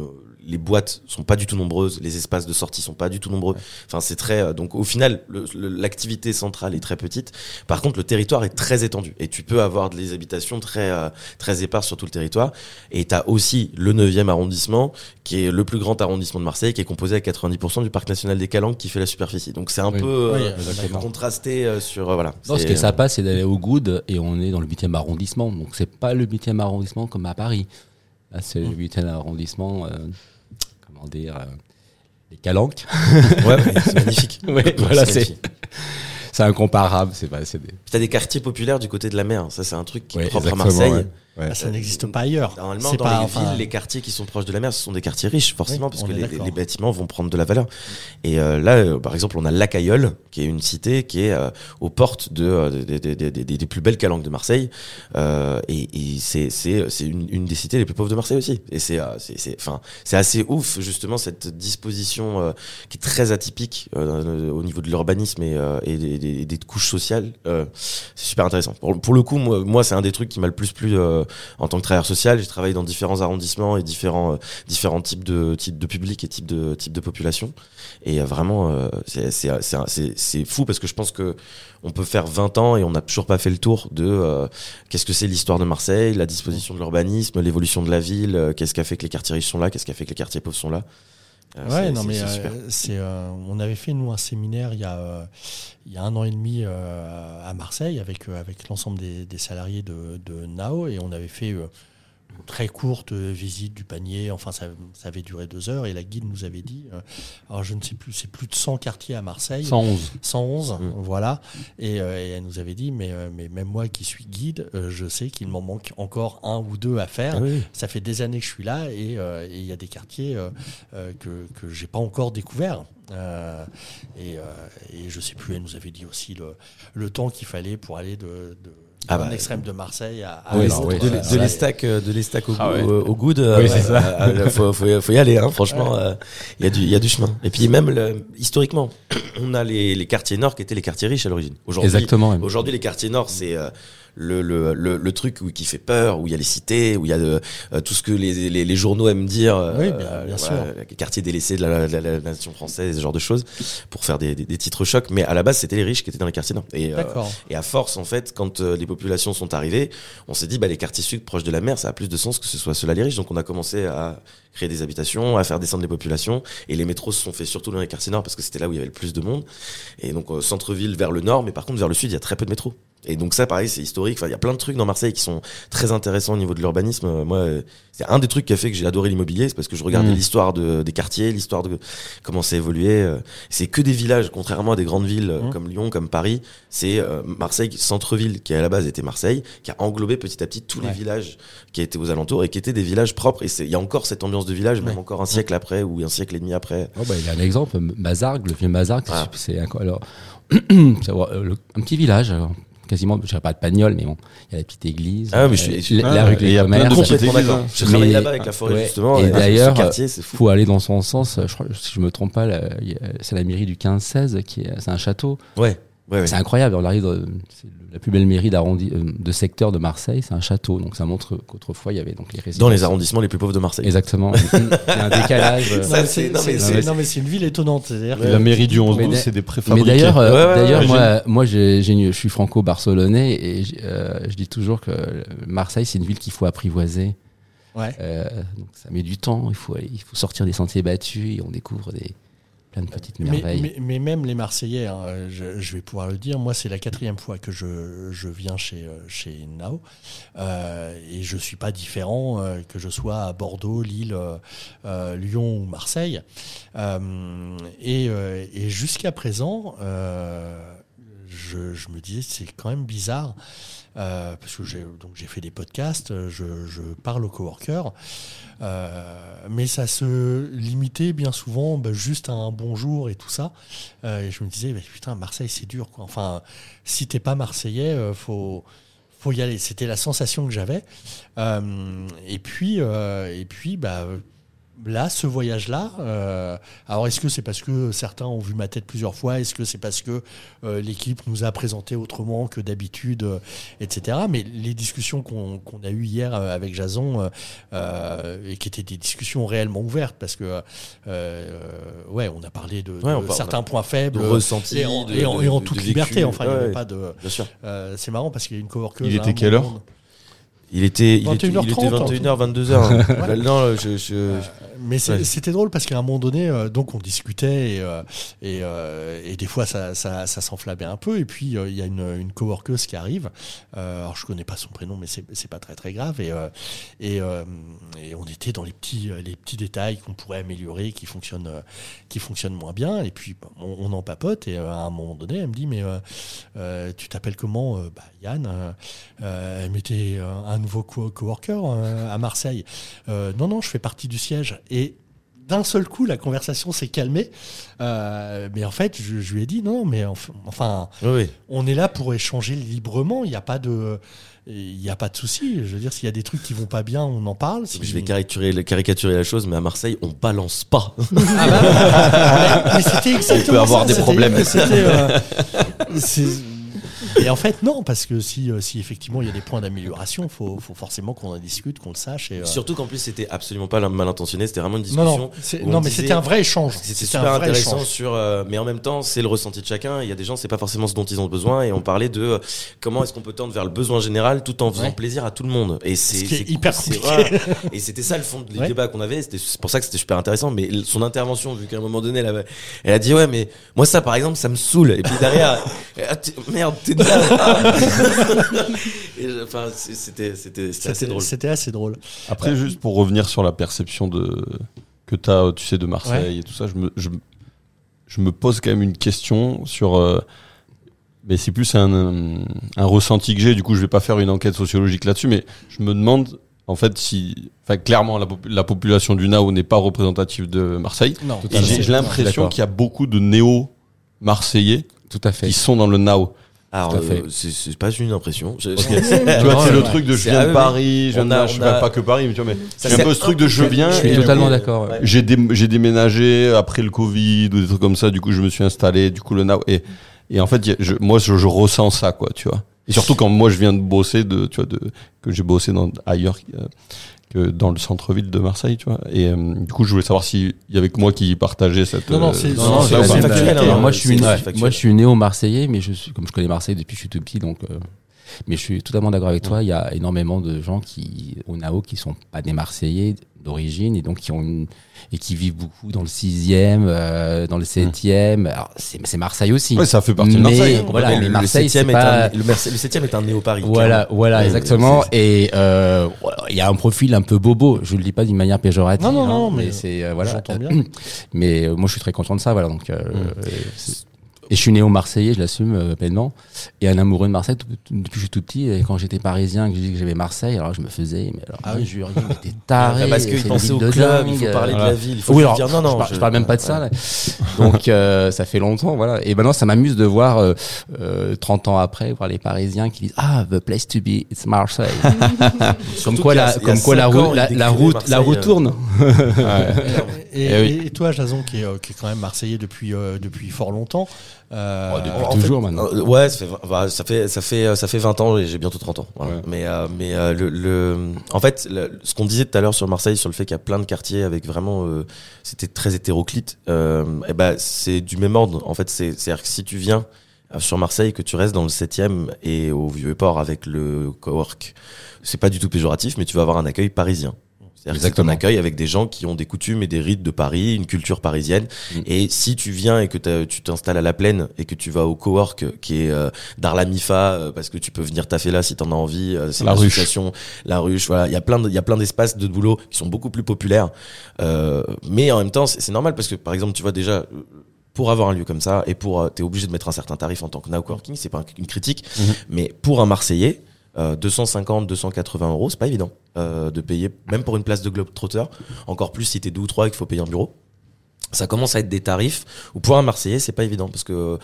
les boîtes sont pas du tout nombreuses, les espaces de sortie sont pas du tout nombreux. Enfin, c'est très. euh, donc au final, l'activité centrale est très petite. Par contre, le territoire est très étendu et tu peux avoir des habitations très euh, très éparses sur tout le territoire. Et tu as aussi le 9e arrondissement, qui est le plus grand arrondissement de Marseille, qui est composé à 90% du parc national des Calanques, qui fait la superficie. Donc c'est un Oui. peu euh, Oui, contrasté euh, sur euh, voilà. Non, ce qui est sympa, c'est d'aller au Good et on est dans le 8e arrondissement. Donc, c'est pas le 8e arrondissement comme à Paris. Là, c'est le 8e arrondissement, euh, comment dire, euh, les Calanques. Ouais, c'est magnifique. Voilà, c'est incomparable. C'est pas, c'est des... T'as des quartiers populaires du côté de la mer. Ça, c'est un truc qui est Ouais, propre à Marseille. ouais. Ouais. Ah, ça n'existe pas ailleurs. Normalement, dans pas, les enfin, villes, les quartiers qui sont proches de la mer, ce sont des quartiers riches, forcément, Oui, parce que les, bâtiments vont prendre de la valeur. Et euh, là, euh, par exemple, on a La Cailleule, qui est une cité qui est euh, aux portes de, euh, des- des- des- des- des plus belles calanques de Marseille. Euh, et et c'est une, une des cités les plus pauvres de Marseille aussi. Et c'est euh, assez ouf justement cette disposition euh, qui est très atypique euh, au niveau de l'urbanisme et, euh, et des, couches sociales. Euh, c'est super intéressant. Pour, pour le coup, moi, moi c'est un des trucs qui m'a le plus plu euh, en tant que travailleur social. J'ai travaillé dans différents arrondissements et différents, euh, différents types de, types de publics et types de, types de population. Et euh, vraiment, euh, c'est- fou parce que je pense que on peut faire 20 ans et on n'a toujours pas fait le tour de euh, qu'est-ce que c'est l'histoire de Marseille, la disposition de l'urbanisme, l'évolution de la ville, euh, qu'est-ce qui a fait que les quartiers riches sont là, qu'est-ce qui a fait que les quartiers pauvres sont là. Euh, Ouais, non, mais c'est euh, euh, on avait fait nous un séminaire il y a, il y a un an et demi à Marseille avec, avec l'ensemble des, des salariés de, de Nao et on avait fait très courte visite du panier. Enfin, ça, ça avait duré deux heures et la guide nous avait dit, euh, alors je ne sais plus, c'est plus de 100 quartiers à Marseille. 111. 111, Mm. voilà. Et, euh, et elle nous avait dit, mais, euh, mais même moi qui suis guide, euh, je sais qu'il m'en manque encore un ou deux à faire. Ah oui. Ça fait des années que je suis là et euh, il y a des quartiers euh, euh, que que j'ai pas encore découverts. Euh, et, euh, et je sais plus, elle nous avait dit aussi le, le temps qu'il fallait pour aller de, de Ah bah, extrême de Marseille à, à Oui, l'est. alors, oui, de, ça, de ça, l'estac euh, de l'estac au, Ah ouais. au, au good Oui, euh, c'est euh, euh, faut, faut, faut y aller hein, franchement euh, il y a du il y a du chemin. Et puis même le- historiquement on a les, les quartiers nord qui étaient les quartiers riches à l'origine. Aujourd'hui aujourd'hui les quartiers nord c'est euh, le, le, le, le truc où, qui fait peur, où il y a les cités, où il y a de, euh, tout ce que les, les, les journaux aiment dire, euh, Oui, bien- bien sûr. les quartiers délaissés de la, la- la nation française, ce genre de choses, pour faire des, des, des titres chocs. Mais à la base, c'était les riches qui étaient dans les quartiers nord. Et, euh, et à force, en fait, quand euh, les populations sont arrivées, on s'est dit, bah, les quartiers sud proches de la mer, ça a plus de sens que ce soit ceux-là les riches. Donc on a commencé à créer des habitations, à faire descendre les populations. Et les métros se sont faits surtout dans les quartiers nord parce que c'était là où il y avait le plus de monde. Et donc euh, centre-ville vers le nord, mais par contre vers le sud, il y a très peu de métros. Et donc ça, pareil, c'est historique. Enfin, il y a plein de trucs dans Marseille qui sont très intéressants au niveau de l'urbanisme. Euh, Moi, euh, c'est un des trucs qui a fait que j'ai adoré l'immobilier, c'est parce que je regardais Mm. l'histoire de, des quartiers, l'histoire de comment ça évoluait. euh. C'est que des villages, contrairement à des grandes villes Mm. comme Lyon, comme Paris. C'est euh, Marseille, centre-ville, qui à la base était Marseille, qui a englobé petit à petit tous les villages qui étaient aux alentours et qui étaient des villages propres. Et c'est- il y a encore cette ambiance de village, même Ouais. encore un siècle après ou un siècle et demi après. Oh, bah, il y a un exemple, Mazargues, le vieux Mazargues, c'est- Ah. c'est un, alors, c'est, un petit village, alors, quasiment, je dirais pas de Pagnol, mais bon, il y a la petite église, Ah, mais je euh, suis- je suis- la, ah, la rue et des commerces. hein. J'ai travaillé Mais- là-bas avec la forêt ouais. justement. Et ce d'ailleurs, faut aller dans son sens. Je crois, si je me trompe pas, c'est la mairie du 15-16 qui est, c'est un château. Ouais. Ouais, ouais. C'est incroyable. On arrive, dans- c'est la plus belle mairie d'arrondi, euh, de secteur de Marseille, c'est un château. Donc ça montre qu'autrefois il y avait donc les résidences. Dans les arrondissements les plus pauvres de Marseille. Exactement. il y a un décalage. euh, Ça, Non, mais c'est- non, mais c'est- c'est- non, mais c'est une ville étonnante. La mairie du 11 Mais 12 d'a- c'est des Mais préfabriqués. d'ailleurs, euh, Ouais, ouais, d'ailleurs, ouais, moi, moi, j'ai, j'ai une- je suis franco-barcelonais et euh, je dis toujours que Marseille, c'est une ville qu'il faut apprivoiser. Ouais. Euh, donc ça met du temps. Il faut, il faut sortir des sentiers battus et on découvre des plein de petites Mais, merveilles. mais- mais même les Marseillais, hein, je, je vais pouvoir le dire, moi c'est la quatrième fois que je, je viens chez, euh, chez Nao euh, et je suis pas différent euh, que je sois à Bordeaux, Lille, euh, Lyon ou Marseille. Et et jusqu'à présent, je, je me disais c'est quand même bizarre. Euh, parce que j'ai donc j'ai fait des podcasts, euh, je, parle aux coworkers, euh, mais ça se limitait bien souvent bah, juste à un bonjour et tout ça. Euh, et je me disais, bah, putain, Marseille, c'est dur. Quoi. Enfin, si t'es pas Marseillais, faut, faut y aller. C'était la sensation que j'avais. Et puis, et puis bah, là, ce voyage-là, euh, alors est-ce que c'est parce que certains ont vu ma tête plusieurs fois? Est-ce que c'est parce que euh, l'équipe nous a présenté autrement que d'habitude, euh, etc. Mais les discussions qu'on a eues hier avec Jason, et qui étaient des discussions réellement ouvertes, parce que, euh, ouais, on a parlé de, Ouais, on de parle- certains points faibles. de ressenti, et en, de- et en- de- et en de- toute liberté, vécu. enfin, il n'y avait pas de. Bien sûr. Euh, c'est marrant parce qu'il y a une coworker. Il était quelle heure? Il était, il était, il 21h30, était 21h, 22h. Ouais. Non, je, je, Mais Ouais. c'était drôle parce qu'à un moment donné, euh, donc on discutait et, euh, et, euh, et des fois ça, ça, ça s'enflammait un peu. Et puis euh, il y a une, une coworkeuse qui arrive. Euh, alors je connais pas son prénom, mais c'est pas très très grave. Et, euh, et, euh, et on était dans les petits les petits détails qu'on pourrait améliorer, qui fonctionnent euh, qui fonctionnent moins bien. Et puis on, on en papote. Et euh, à un moment donné, elle me dit mais euh, euh, tu t'appelles comment? Euh, Bah Yann. euh, euh, elle mettait euh, un nouveau co- coworker à Marseille. Non non, je fais partie du siège. Et d'un seul coup, la conversation s'est calmée. Euh, mais en fait, je, je lui ai dit non, mais enf- enfin, oui, on est là pour échanger librement. Il n'y a pas de, il n'y a pas de souci. Je veux dire, s'il y a des trucs qui vont pas bien, on en parle. Si- Je vais caricaturer, caricaturer la chose, mais à Marseille, on balance pas. Ah bah, mais, mais c'était exactement avoir ça. des C'était- problèmes. et en fait, non, parce que si, euh, si effectivement il y a des points d'amélioration, faut, faut forcément qu'on en discute, qu'on le sache. Et, euh, Surtout qu'en plus, c'était absolument pas mal intentionné, c'était vraiment une non, discussion. non, c'est- où on non, mais c'était un vrai échange. C'était super intéressant échange. sur, euh, mais en même temps, c'est le ressenti de chacun. Il y a des gens, c'est pas forcément ce dont ils ont besoin, et on parlait de euh, comment est-ce qu'on peut tendre vers le besoin général tout en faisant Ouais. plaisir à tout le monde. Et c'est Ce hyper compliqué. voilà. Et c'était ça le fond du Ouais. débat qu'on avait. C'était c'est pour ça que c'était super intéressant. Mais son intervention, vu qu'à un moment donné, elle, avait- elle a dit ouais, mais moi ça, par exemple, ça me saoule. Et puis derrière, ah, merde, de Enfin, c'était c'était c'était assez drôle. c'était assez drôle. Après, juste pour revenir sur la perception de que tu as, tu sais, de Marseille et tout ça, je me, je, je me pose quand même une question sur. euh, mais c'est plus un, un ressenti que j'ai, du coup, je vais pas faire une enquête sociologique là-dessus, mais je me demande, en fait, si. Enfin, clairement, la, popu- la population du NAO n'est pas représentative de Marseille. Non, Et j'ai j'ai l'impression qu'il y a beaucoup de néo-marseillais Tout à fait. qui sont dans le NAO. Alors, euh, c'est c'est pas une impression. Tu vois, c'est le truc de je C'est- viens de Paris, je viens je pas que Paris, mais tu vois, mais j'ai un c'est peu ce truc de je viens. Je suis totalement d'accord. ouais. J'ai dé- déménagé après le Covid ou des trucs comme ça. Du coup, je me suis installé. Du coup, le now et et en fait, je, moi, je, je ressens ça, quoi, tu vois. Et surtout quand moi, je viens de bosser, de tu vois, de que j'ai bossé dans ailleurs euh, que dans le centre-ville de Marseille, tu vois. Et euh, du coup, je voulais savoir s'il y avait que moi qui partageais cette. Non, non, euh, c'est- factuel, factuel, hein. Alors, hein, moi, je suis c'est une, factuel. moi, je suis néo-marseillais, mais je suis, comme je connais Marseille depuis que je suis tout petit, donc euh, Mais je suis totalement d'accord avec toi. Il y a énormément de gens qui, au NAO, qui sont pas des Marseillais d'origine et donc qui ont une, et qui vivent beaucoup dans le sixième, euh, dans le septième. Alors c'est Marseille aussi. Ouais, ça fait partie de Mais Marseille. hein, voilà, le, mais le Marseille, est pas- un, le, le septième est un néo-Paris. Voilà, clairement. voilà, Ouais, exactement. Et euh, il y a un profil un peu bobo. Je le dis pas d'une manière péjorative. Non, non, hein, non, mais, mais c'est euh, voilà. bien. Mais euh, moi, je suis très content de ça. Voilà, donc. euh, c'est- et je suis né au Marseillais, je l'assume euh, pleinement. Et un amoureux de Marseille tout- tout- depuis que je suis tout petit. Et quand j'étais parisien, que je disais que j'avais Marseille, alors je me faisais. Mais alors, Ah oui. je mais t'es taré. Ah, parce qu'il pensait au de club, dingue, il faut parler euh, de la ville, il faut oui, alors, dire non, non. je, par- je parle même pas de ça. là. Donc euh, ça fait longtemps, voilà. Et maintenant, ça m'amuse de voir euh, euh, 30 ans après, voir les Parisiens qui disent ah the place to be, it's Marseille. comme Surtout quoi a- la, il comme quoi la, ans, la, il route, la route euh, tourne. Et, Eh oui. et toi, Jason, qui est, euh, qui est quand même marseillais depuis, euh, depuis fort longtemps. Euh, Oh, depuis en toujours fait, maintenant. euh, ouais, ça fait, bah, ça fait ça fait ça fait 20 ans et j'ai bientôt 30 ans. voilà. Ouais. Mais euh, mais euh, le, le en fait le- ce qu'on disait tout à l'heure sur Marseille sur le fait qu'il y a plein de quartiers avec vraiment euh, c'était très hétéroclite euh, et ben c'est du même ordre en fait c'est c'est à dire que si tu viens euh, sur Marseille que tu restes dans le 7e et au Vieux-Port avec le cowork c'est pas du tout péjoratif mais tu vas avoir un accueil parisien. C'est-à-dire que c'est un accueil avec des gens qui ont des coutumes et des rites de Paris, une culture parisienne. Mm. Et si tu viens et que tu t'installes à la plaine et que tu vas au cowork qui est euh, d'Arlamifa euh, parce que tu peux venir taffer là si t'en as envie. euh, c'est La ruche. la ruche. Voilà, il y a plein de, il y a plein d'espaces de boulot qui sont beaucoup plus populaires. Euh, mais en même temps, c'est normal parce que par exemple, tu vois déjà. Pour avoir un lieu comme ça et pour euh, t'es obligé de mettre un certain tarif en tant que now coworking, c'est pas une critique, Mhm. mais pour un Marseillais, euh, 250, 280 euros, c'est pas évident euh, de payer, même pour une place de Globetrotter. Encore plus si t'es deux ou trois et qu'il faut payer un bureau. Ça commence à être des tarifs où pour un Marseillais c'est pas évident parce que euh,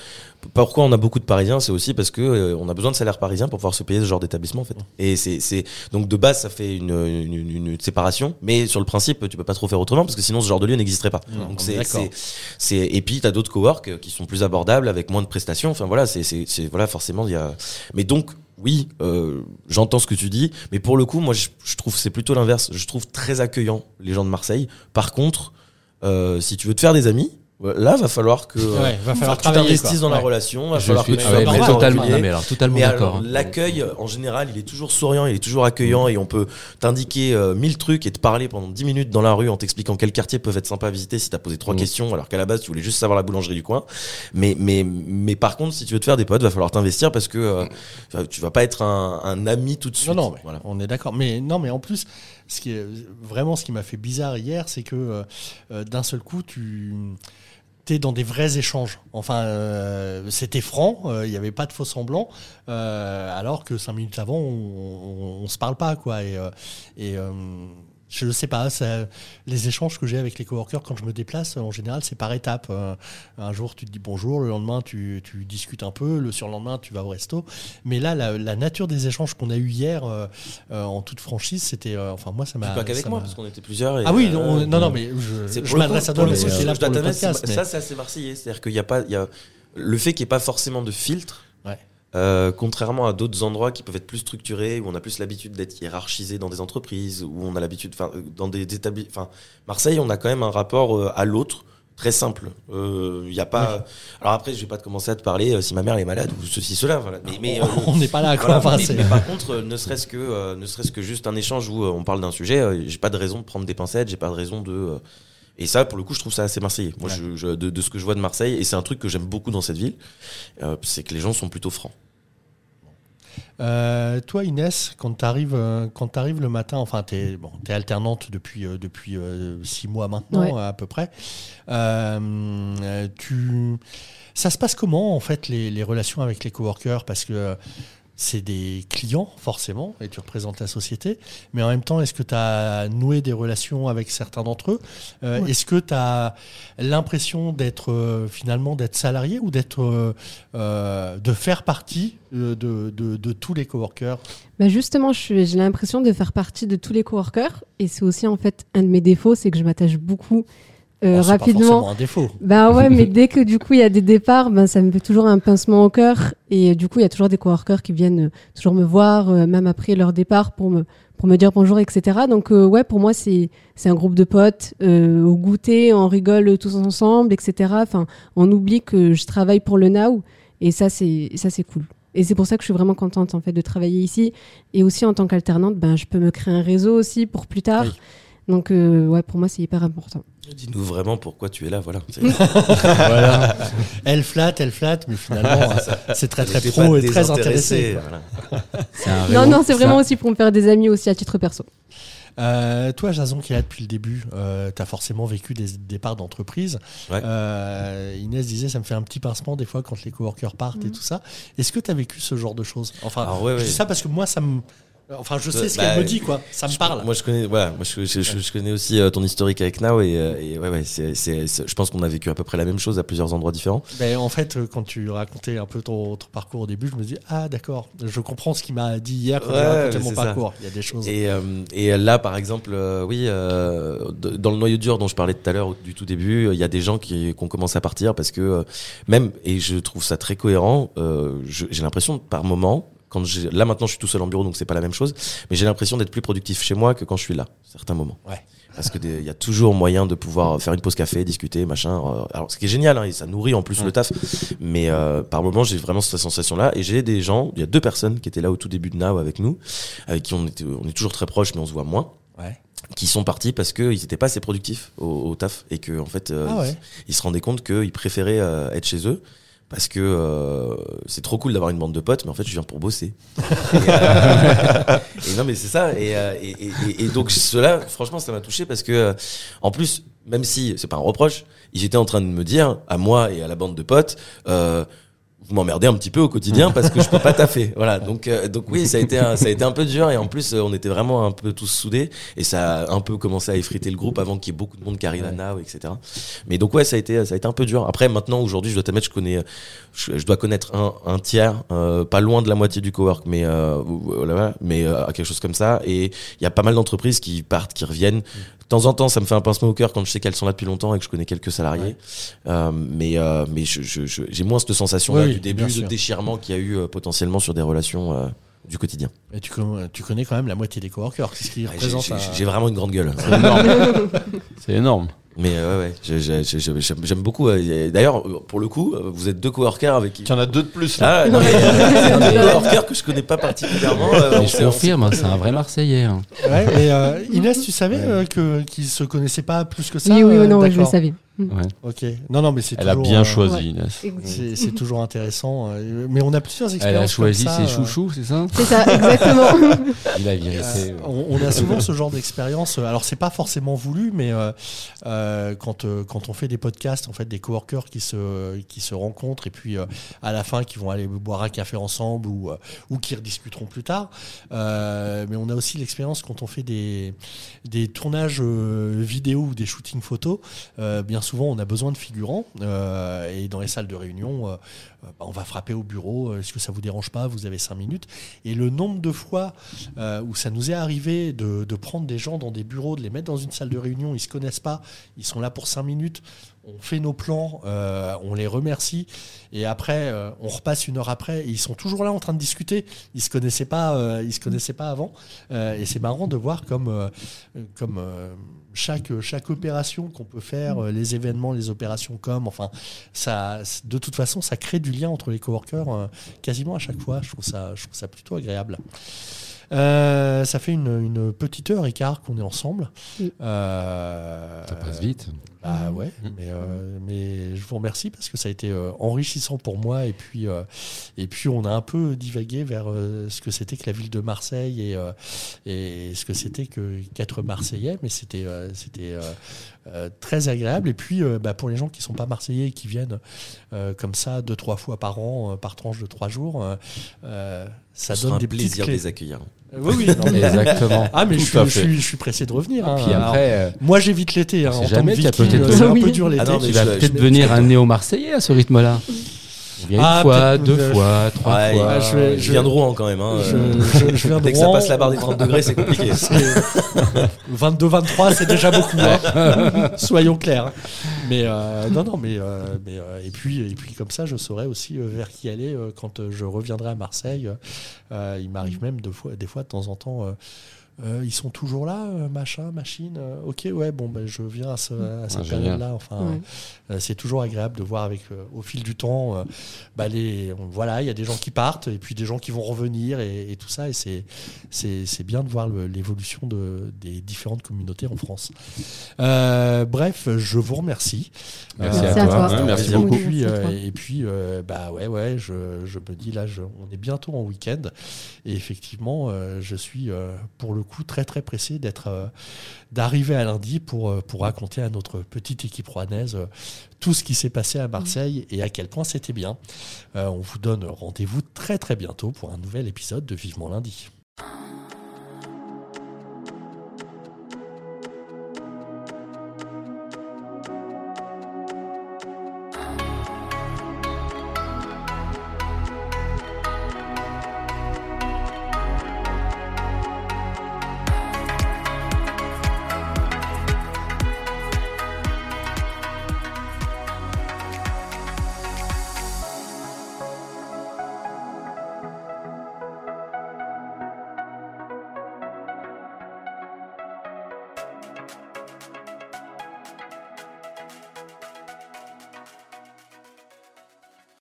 pourquoi on a beaucoup de Parisiens c'est aussi parce que euh, on a besoin de salaire parisien pour pouvoir se payer ce genre d'établissement en fait et c'est donc de base ça fait une, une, une- une séparation mais sur le principe tu peux pas trop faire autrement parce que sinon ce genre de lieu n'existerait pas Non, donc on est c'est c'est et puis t'as d'autres cowork euh, qui sont plus abordables avec moins de prestations enfin voilà c'est c'est c'est voilà forcément il y a mais donc oui, euh, j'entends ce que tu dis, mais pour le coup, moi, je, trouve c'est plutôt l'inverse. Je trouve très accueillant les gens de Marseille. Par contre, euh, si tu veux te faire des amis, là, va falloir que euh, Ouais, va falloir que tu t'investisses dans la relation. Va Je falloir suis que tu sois ouais, mais marrant, totalement, non, mais alors totalement Mais d'accord. alors, hein. l'accueil, en général, il est toujours souriant, il est toujours accueillant et on peut t'indiquer euh, mille trucs et te parler pendant 10 minutes dans la rue en t'expliquant quels quartiers peuvent être sympas à visiter si t'as posé trois Mm. questions alors qu'à la base tu voulais juste savoir la boulangerie du coin. Mais, mais, mais par contre, si tu veux te faire des potes, va falloir t'investir parce que euh, tu vas pas être un, un ami tout de suite. Non, non, mais voilà. on est d'accord. Mais non, mais en plus, ce qui est vraiment ce qui m'a fait bizarre hier, c'est que euh, euh, d'un seul coup, tu es dans des vrais échanges. Enfin, euh, c'était franc, il n'y avait pas de faux semblants, alors que cinq minutes avant, on, on se parle pas, quoi. Et, je ne sais pas, ça, les échanges que j'ai avec les coworkers quand je me déplace, en général, c'est par étapes. Euh, un jour, tu te dis bonjour, le lendemain, tu, tu discutes un peu, le surlendemain, tu vas au resto. Mais là, la, la nature des échanges qu'on a eu hier, euh, euh, en toute franchise, c'était, euh, enfin, moi, ça m'a. pas qu'avec moi, parce qu'on était plusieurs. et, Ah oui, non, non, mais je, m'adresse à toi parce que c'est là pour le podcast. mais- Ça, c'est assez marseillais. C'est-à-dire qu'il n'y a pas, y a le fait qu'il n'y ait pas forcément de filtre. Ouais. Euh, contrairement à d'autres endroits qui peuvent être plus structurés, où on a plus l'habitude d'être hiérarchisé dans des entreprises, où on a l'habitude, enfin, euh, dans des établissements. Enfin, Marseille, on a quand même un rapport euh, à l'autre très simple. Il y a pas. Alors après, je vais pas te commencer à te parler euh, si ma mère est malade ou ceci cela. Voilà. Mais, mais, euh, on n'est pas là, quoi. voilà, mais, mais par contre, euh, ne serait-ce que, euh, ne serait-ce que juste un échange où euh, on parle d'un sujet, euh, j'ai pas de raison de prendre des pincettes, j'ai pas de raison de. euh, et ça, pour le coup, je trouve ça assez marseillais. Moi, Ouais. je, je- de, de ce que je vois de Marseille, et c'est un truc que j'aime beaucoup dans cette ville, euh, c'est que les gens sont plutôt francs. Euh, toi, Inès, quand tu arrives, quand t'arrives le matin, enfin, tu es, bon, alternante depuis, euh, depuis euh, six mois maintenant, Ouais. à peu près. Euh, euh, tu... Ça se passe comment, en fait, les, les relations avec les coworkers? Parce que euh, c'est des clients, forcément, et tu représentes la société. Mais en même temps, est-ce que tu as noué des relations avec certains d'entre eux? Euh, Ouais. Est-ce que tu as l'impression d'être euh, finalement d'être salarié ou d'être euh, de faire partie de, de, de tous les coworkers? Bah justement, j'ai l'impression de faire partie de tous les coworkers et c'est aussi en fait un de mes défauts, c'est que je m'attache beaucoup euh, Bon, c'est pas rapidement. forcément un défaut. Bah ouais, mais dès que du coup il y a des départs, ben ça me fait toujours un pincement au cœur et euh, du coup il y a toujours des coworkers qui viennent euh, toujours me voir, euh, même après leur départ pour me pour me dire bonjour, etc. Donc euh, ouais, pour moi c'est c'est un groupe de potes au goûter, on rigole tous ensemble, etc. Enfin, on oublie que je travaille pour le now et ça c'est ça c'est cool. Et c'est pour ça que je suis vraiment contente en fait de travailler ici. Et aussi en tant qu'alternante, ben, je peux me créer un réseau aussi pour plus tard. Oui. Donc ouais, pour moi c'est hyper important. Dis-nous vraiment pourquoi tu es là, voilà. Elle flatte, elle flatte, mais finalement, c'est très très pro et très intéressé. voilà. C'est un Non, non, c'est vraiment aussi pour me faire des amis aussi à titre perso. Euh, toi, Jason, qui est là depuis le début, euh, tu as forcément vécu des départs d'entreprise. Ouais. Euh, Inès disait, ça me fait un petit pincement des fois quand les coworkers partent et tout ça. Est-ce que tu as vécu ce genre de choses? Enfin, Alors, ouais, je ouais. dis ça parce que moi, ça me. Enfin, je sais ce Bah, qu'elle me dit, quoi. Ça me parle. Moi, je connais, voilà, moi, je, je- je- je connais aussi euh, ton historique avec Now et, euh, et ouais, ouais, c'est, c'est- c'est- je pense qu'on a vécu à peu près la même chose à plusieurs endroits différents. Ben, en fait, euh, quand tu racontais un peu ton, ton parcours au début, je me dis ah d'accord, je comprends ce qu'il m'a dit hier quand Ouais, mais mon ça. parcours. Il y a des choses. Et, euh, et là, par exemple, euh, oui, euh, dans le noyau dur dont je parlais tout à l'heure, du tout début, il y a des gens qui, qui ont commencé à partir parce que euh, même, et je trouve ça très cohérent, euh, j'ai l'impression par moment, quand j'ai, là maintenant je suis tout seul en bureau donc c'est pas la même chose, mais j'ai l'impression d'être plus productif chez moi que quand je suis là, certains moments. Ouais. Parce que il y a toujours moyen de pouvoir faire une pause café, discuter, machin. euh, Alors ce qui est génial, hein, et ça nourrit en plus le taf. Mais euh, par moment, j'ai vraiment cette sensation-là. Et j'ai des gens, il y a deux personnes qui étaient là au tout début de Now avec nous, avec qui on, était, on est toujours très proches, mais on se voit moins Ouais. qui sont partis parce qu'ils n'étaient pas assez productifs au, au taf et que en fait euh, Ah ouais. ils, ils se rendaient compte qu'ils préféraient euh, être chez eux parce que euh, c'est trop cool d'avoir une bande de potes mais en fait je viens pour bosser. Et, euh, et non mais c'est ça. Et, euh, et, donc cela franchement ça m'a touché parce que en plus même si c'est pas un reproche ils étaient en train de me dire à moi et à la bande de potes euh, vous m'emmerdez un petit peu au quotidien parce que je peux pas taffer. Voilà. Donc, euh, donc oui, ça a été un, ça a été un peu dur et en plus, euh, on était vraiment un peu tous soudés et ça a un peu commencé à effriter le groupe avant qu'il y ait beaucoup de monde qui arrive à Now, etc. Mais donc ouais, ça a été, ça a été un peu dur. Après, maintenant, aujourd'hui, je dois t'admettre, je connais, je, je dois connaître un, un tiers, euh, pas loin de la moitié du cowork, mais euh, voilà, mais euh, quelque chose comme ça. Et il y a pas mal d'entreprises qui partent, qui reviennent. De temps en temps, ça me fait un pincement au cœur quand je sais qu'elles sont là depuis longtemps et que je connais quelques salariés. Euh, mais euh, mais je, je, je- j'ai moins cette sensation là Oui, du début de déchirement qu'il y a eu euh, potentiellement sur des relations euh, du quotidien. Et tu, tu connais quand même la moitié des coworkers. C'est ce qui J'ai, j'ai- j'ai vraiment une grande gueule. C'est énorme. Mais euh, ouais, ouais, j'aime, j'aime beaucoup. euh, D'ailleurs, pour le coup, vous êtes deux coworkers avec qui. Il y en a deux de plus là. Ah, non, mais, euh, c'est un des coworkers que je connais pas particulièrement. euh, Mais je confirme, hein, c'est un vrai Marseillais. hein. Ouais, et euh, Inès, tu savais euh, que qu'ils se connaissaient pas plus que ça oui, oui, euh, non, je le savais. Ouais. Ok. Non, non, mais c'est Elle a toujours, bien euh, choisi, ouais. Inès. C'est c'est toujours intéressant. euh, Mais on a plusieurs Elle expériences. a choisi comme ça, ses euh, chouchous, c'est ça? C'est ça, exactement. Vérité. Euh, on, on a souvent ce genre d'expérience. Alors c'est pas forcément voulu, mais euh, euh, quand euh, quand on fait des podcasts, en fait, des coworkers qui se qui se rencontrent et puis euh, à la fin qui vont aller boire un café ensemble ou euh, ou qui rediscuteront plus tard. Euh, mais on a aussi l'expérience quand on fait des des tournages euh, vidéo ou des shootings photos. Euh, bien souvent, on a besoin de figurants euh, et dans les salles de réunion, euh, euh, bah, on va frapper au bureau. Est-ce que ça vous dérange pas Vous avez cinq minutes. Et le nombre de fois où ça nous est arrivé de, prendre des gens dans des bureaux, de les mettre dans une salle de réunion, ils se connaissent pas, ils sont là pour cinq minutes, on fait nos plans, euh, on les remercie, et après euh, on repasse une heure après, ils sont toujours là en train de discuter, ils se euh, se connaissaient pas avant, et c'est marrant de voir comme comme chaque opération qu'on peut faire, les événements, les opérations com, enfin ça, de toute façon, ça crée du lien entre les coworkers quasiment à chaque fois. Je je trouve ça plutôt agréable. Euh, ça fait une, une petite heure et quart qu'on est ensemble. Oui. Euh, Ça passe vite. Bah ouais, mais, euh, mais je vous remercie parce que ça a été euh, enrichissant pour moi et puis euh, et puis on a un peu divagué vers euh, ce que c'était que la ville de Marseille et euh, et ce que c'était que qu'être Marseillais, mais c'était euh, c'était euh, euh, très agréable et puis euh, bah, pour les gens qui sont pas Marseillais et qui viennent euh, comme ça deux trois fois par an euh, par tranche de trois jours, euh, euh, ça donne des plaisir de les accueillir. Euh, Oui oui. non, mais- Exactement. Ah mais je suis, je, suis, je suis pressé de revenir. hein. Puis après, euh, moi j'évite l'été. Hein, en jamais, que tu euh. Ah vas peut-être je- devenir un néo-marseillais à ce rythme-là. On vient une Ah, fois, deux euh, fois, trois Ouais, fois. Ah, je vais- Je viens de Rouen quand même. Hein, Je, je- je viens de Dès que ça passe la barre des 30 degrés, c'est compliqué. 22-23, c'est déjà beaucoup. hein. Soyons clairs. Mais euh, non, non, mais, euh, mais euh, et puis et puis comme ça, je saurai aussi euh, vers qui aller euh, quand je reviendrai à Marseille. Euh, il m'arrive même de fois, des fois de temps en temps. Euh, ils sont toujours là, euh, machin, machine. euh, ok, ouais, bon, ben, je viens à, ce- à cette Ah, génial. période-là. Enfin, Ouais. euh, c'est toujours agréable de voir avec, euh, au fil du temps, euh, bah, les, on- voilà, il y a des gens qui partent et puis des gens qui vont revenir et, et tout ça. Et c'est, c'est, c'est bien de voir le- l'évolution de, des différentes communautés en France. Euh, bref, je vous remercie. Merci, à à toi. toi. Ouais, merci Et beaucoup. puis, euh, toi. et puis euh, bah ouais, ouais, je, je me dis là, je- on est bientôt en week-end. Et effectivement, euh, je suis euh, pour le coup très très pressé d'être, euh, d'arriver à lundi pour, euh, pour raconter à notre petite équipe rouennaise euh, tout ce qui s'est passé à Marseille et à quel point c'était bien. On vous donne rendez-vous très très bientôt pour un nouvel épisode de Vivement lundi.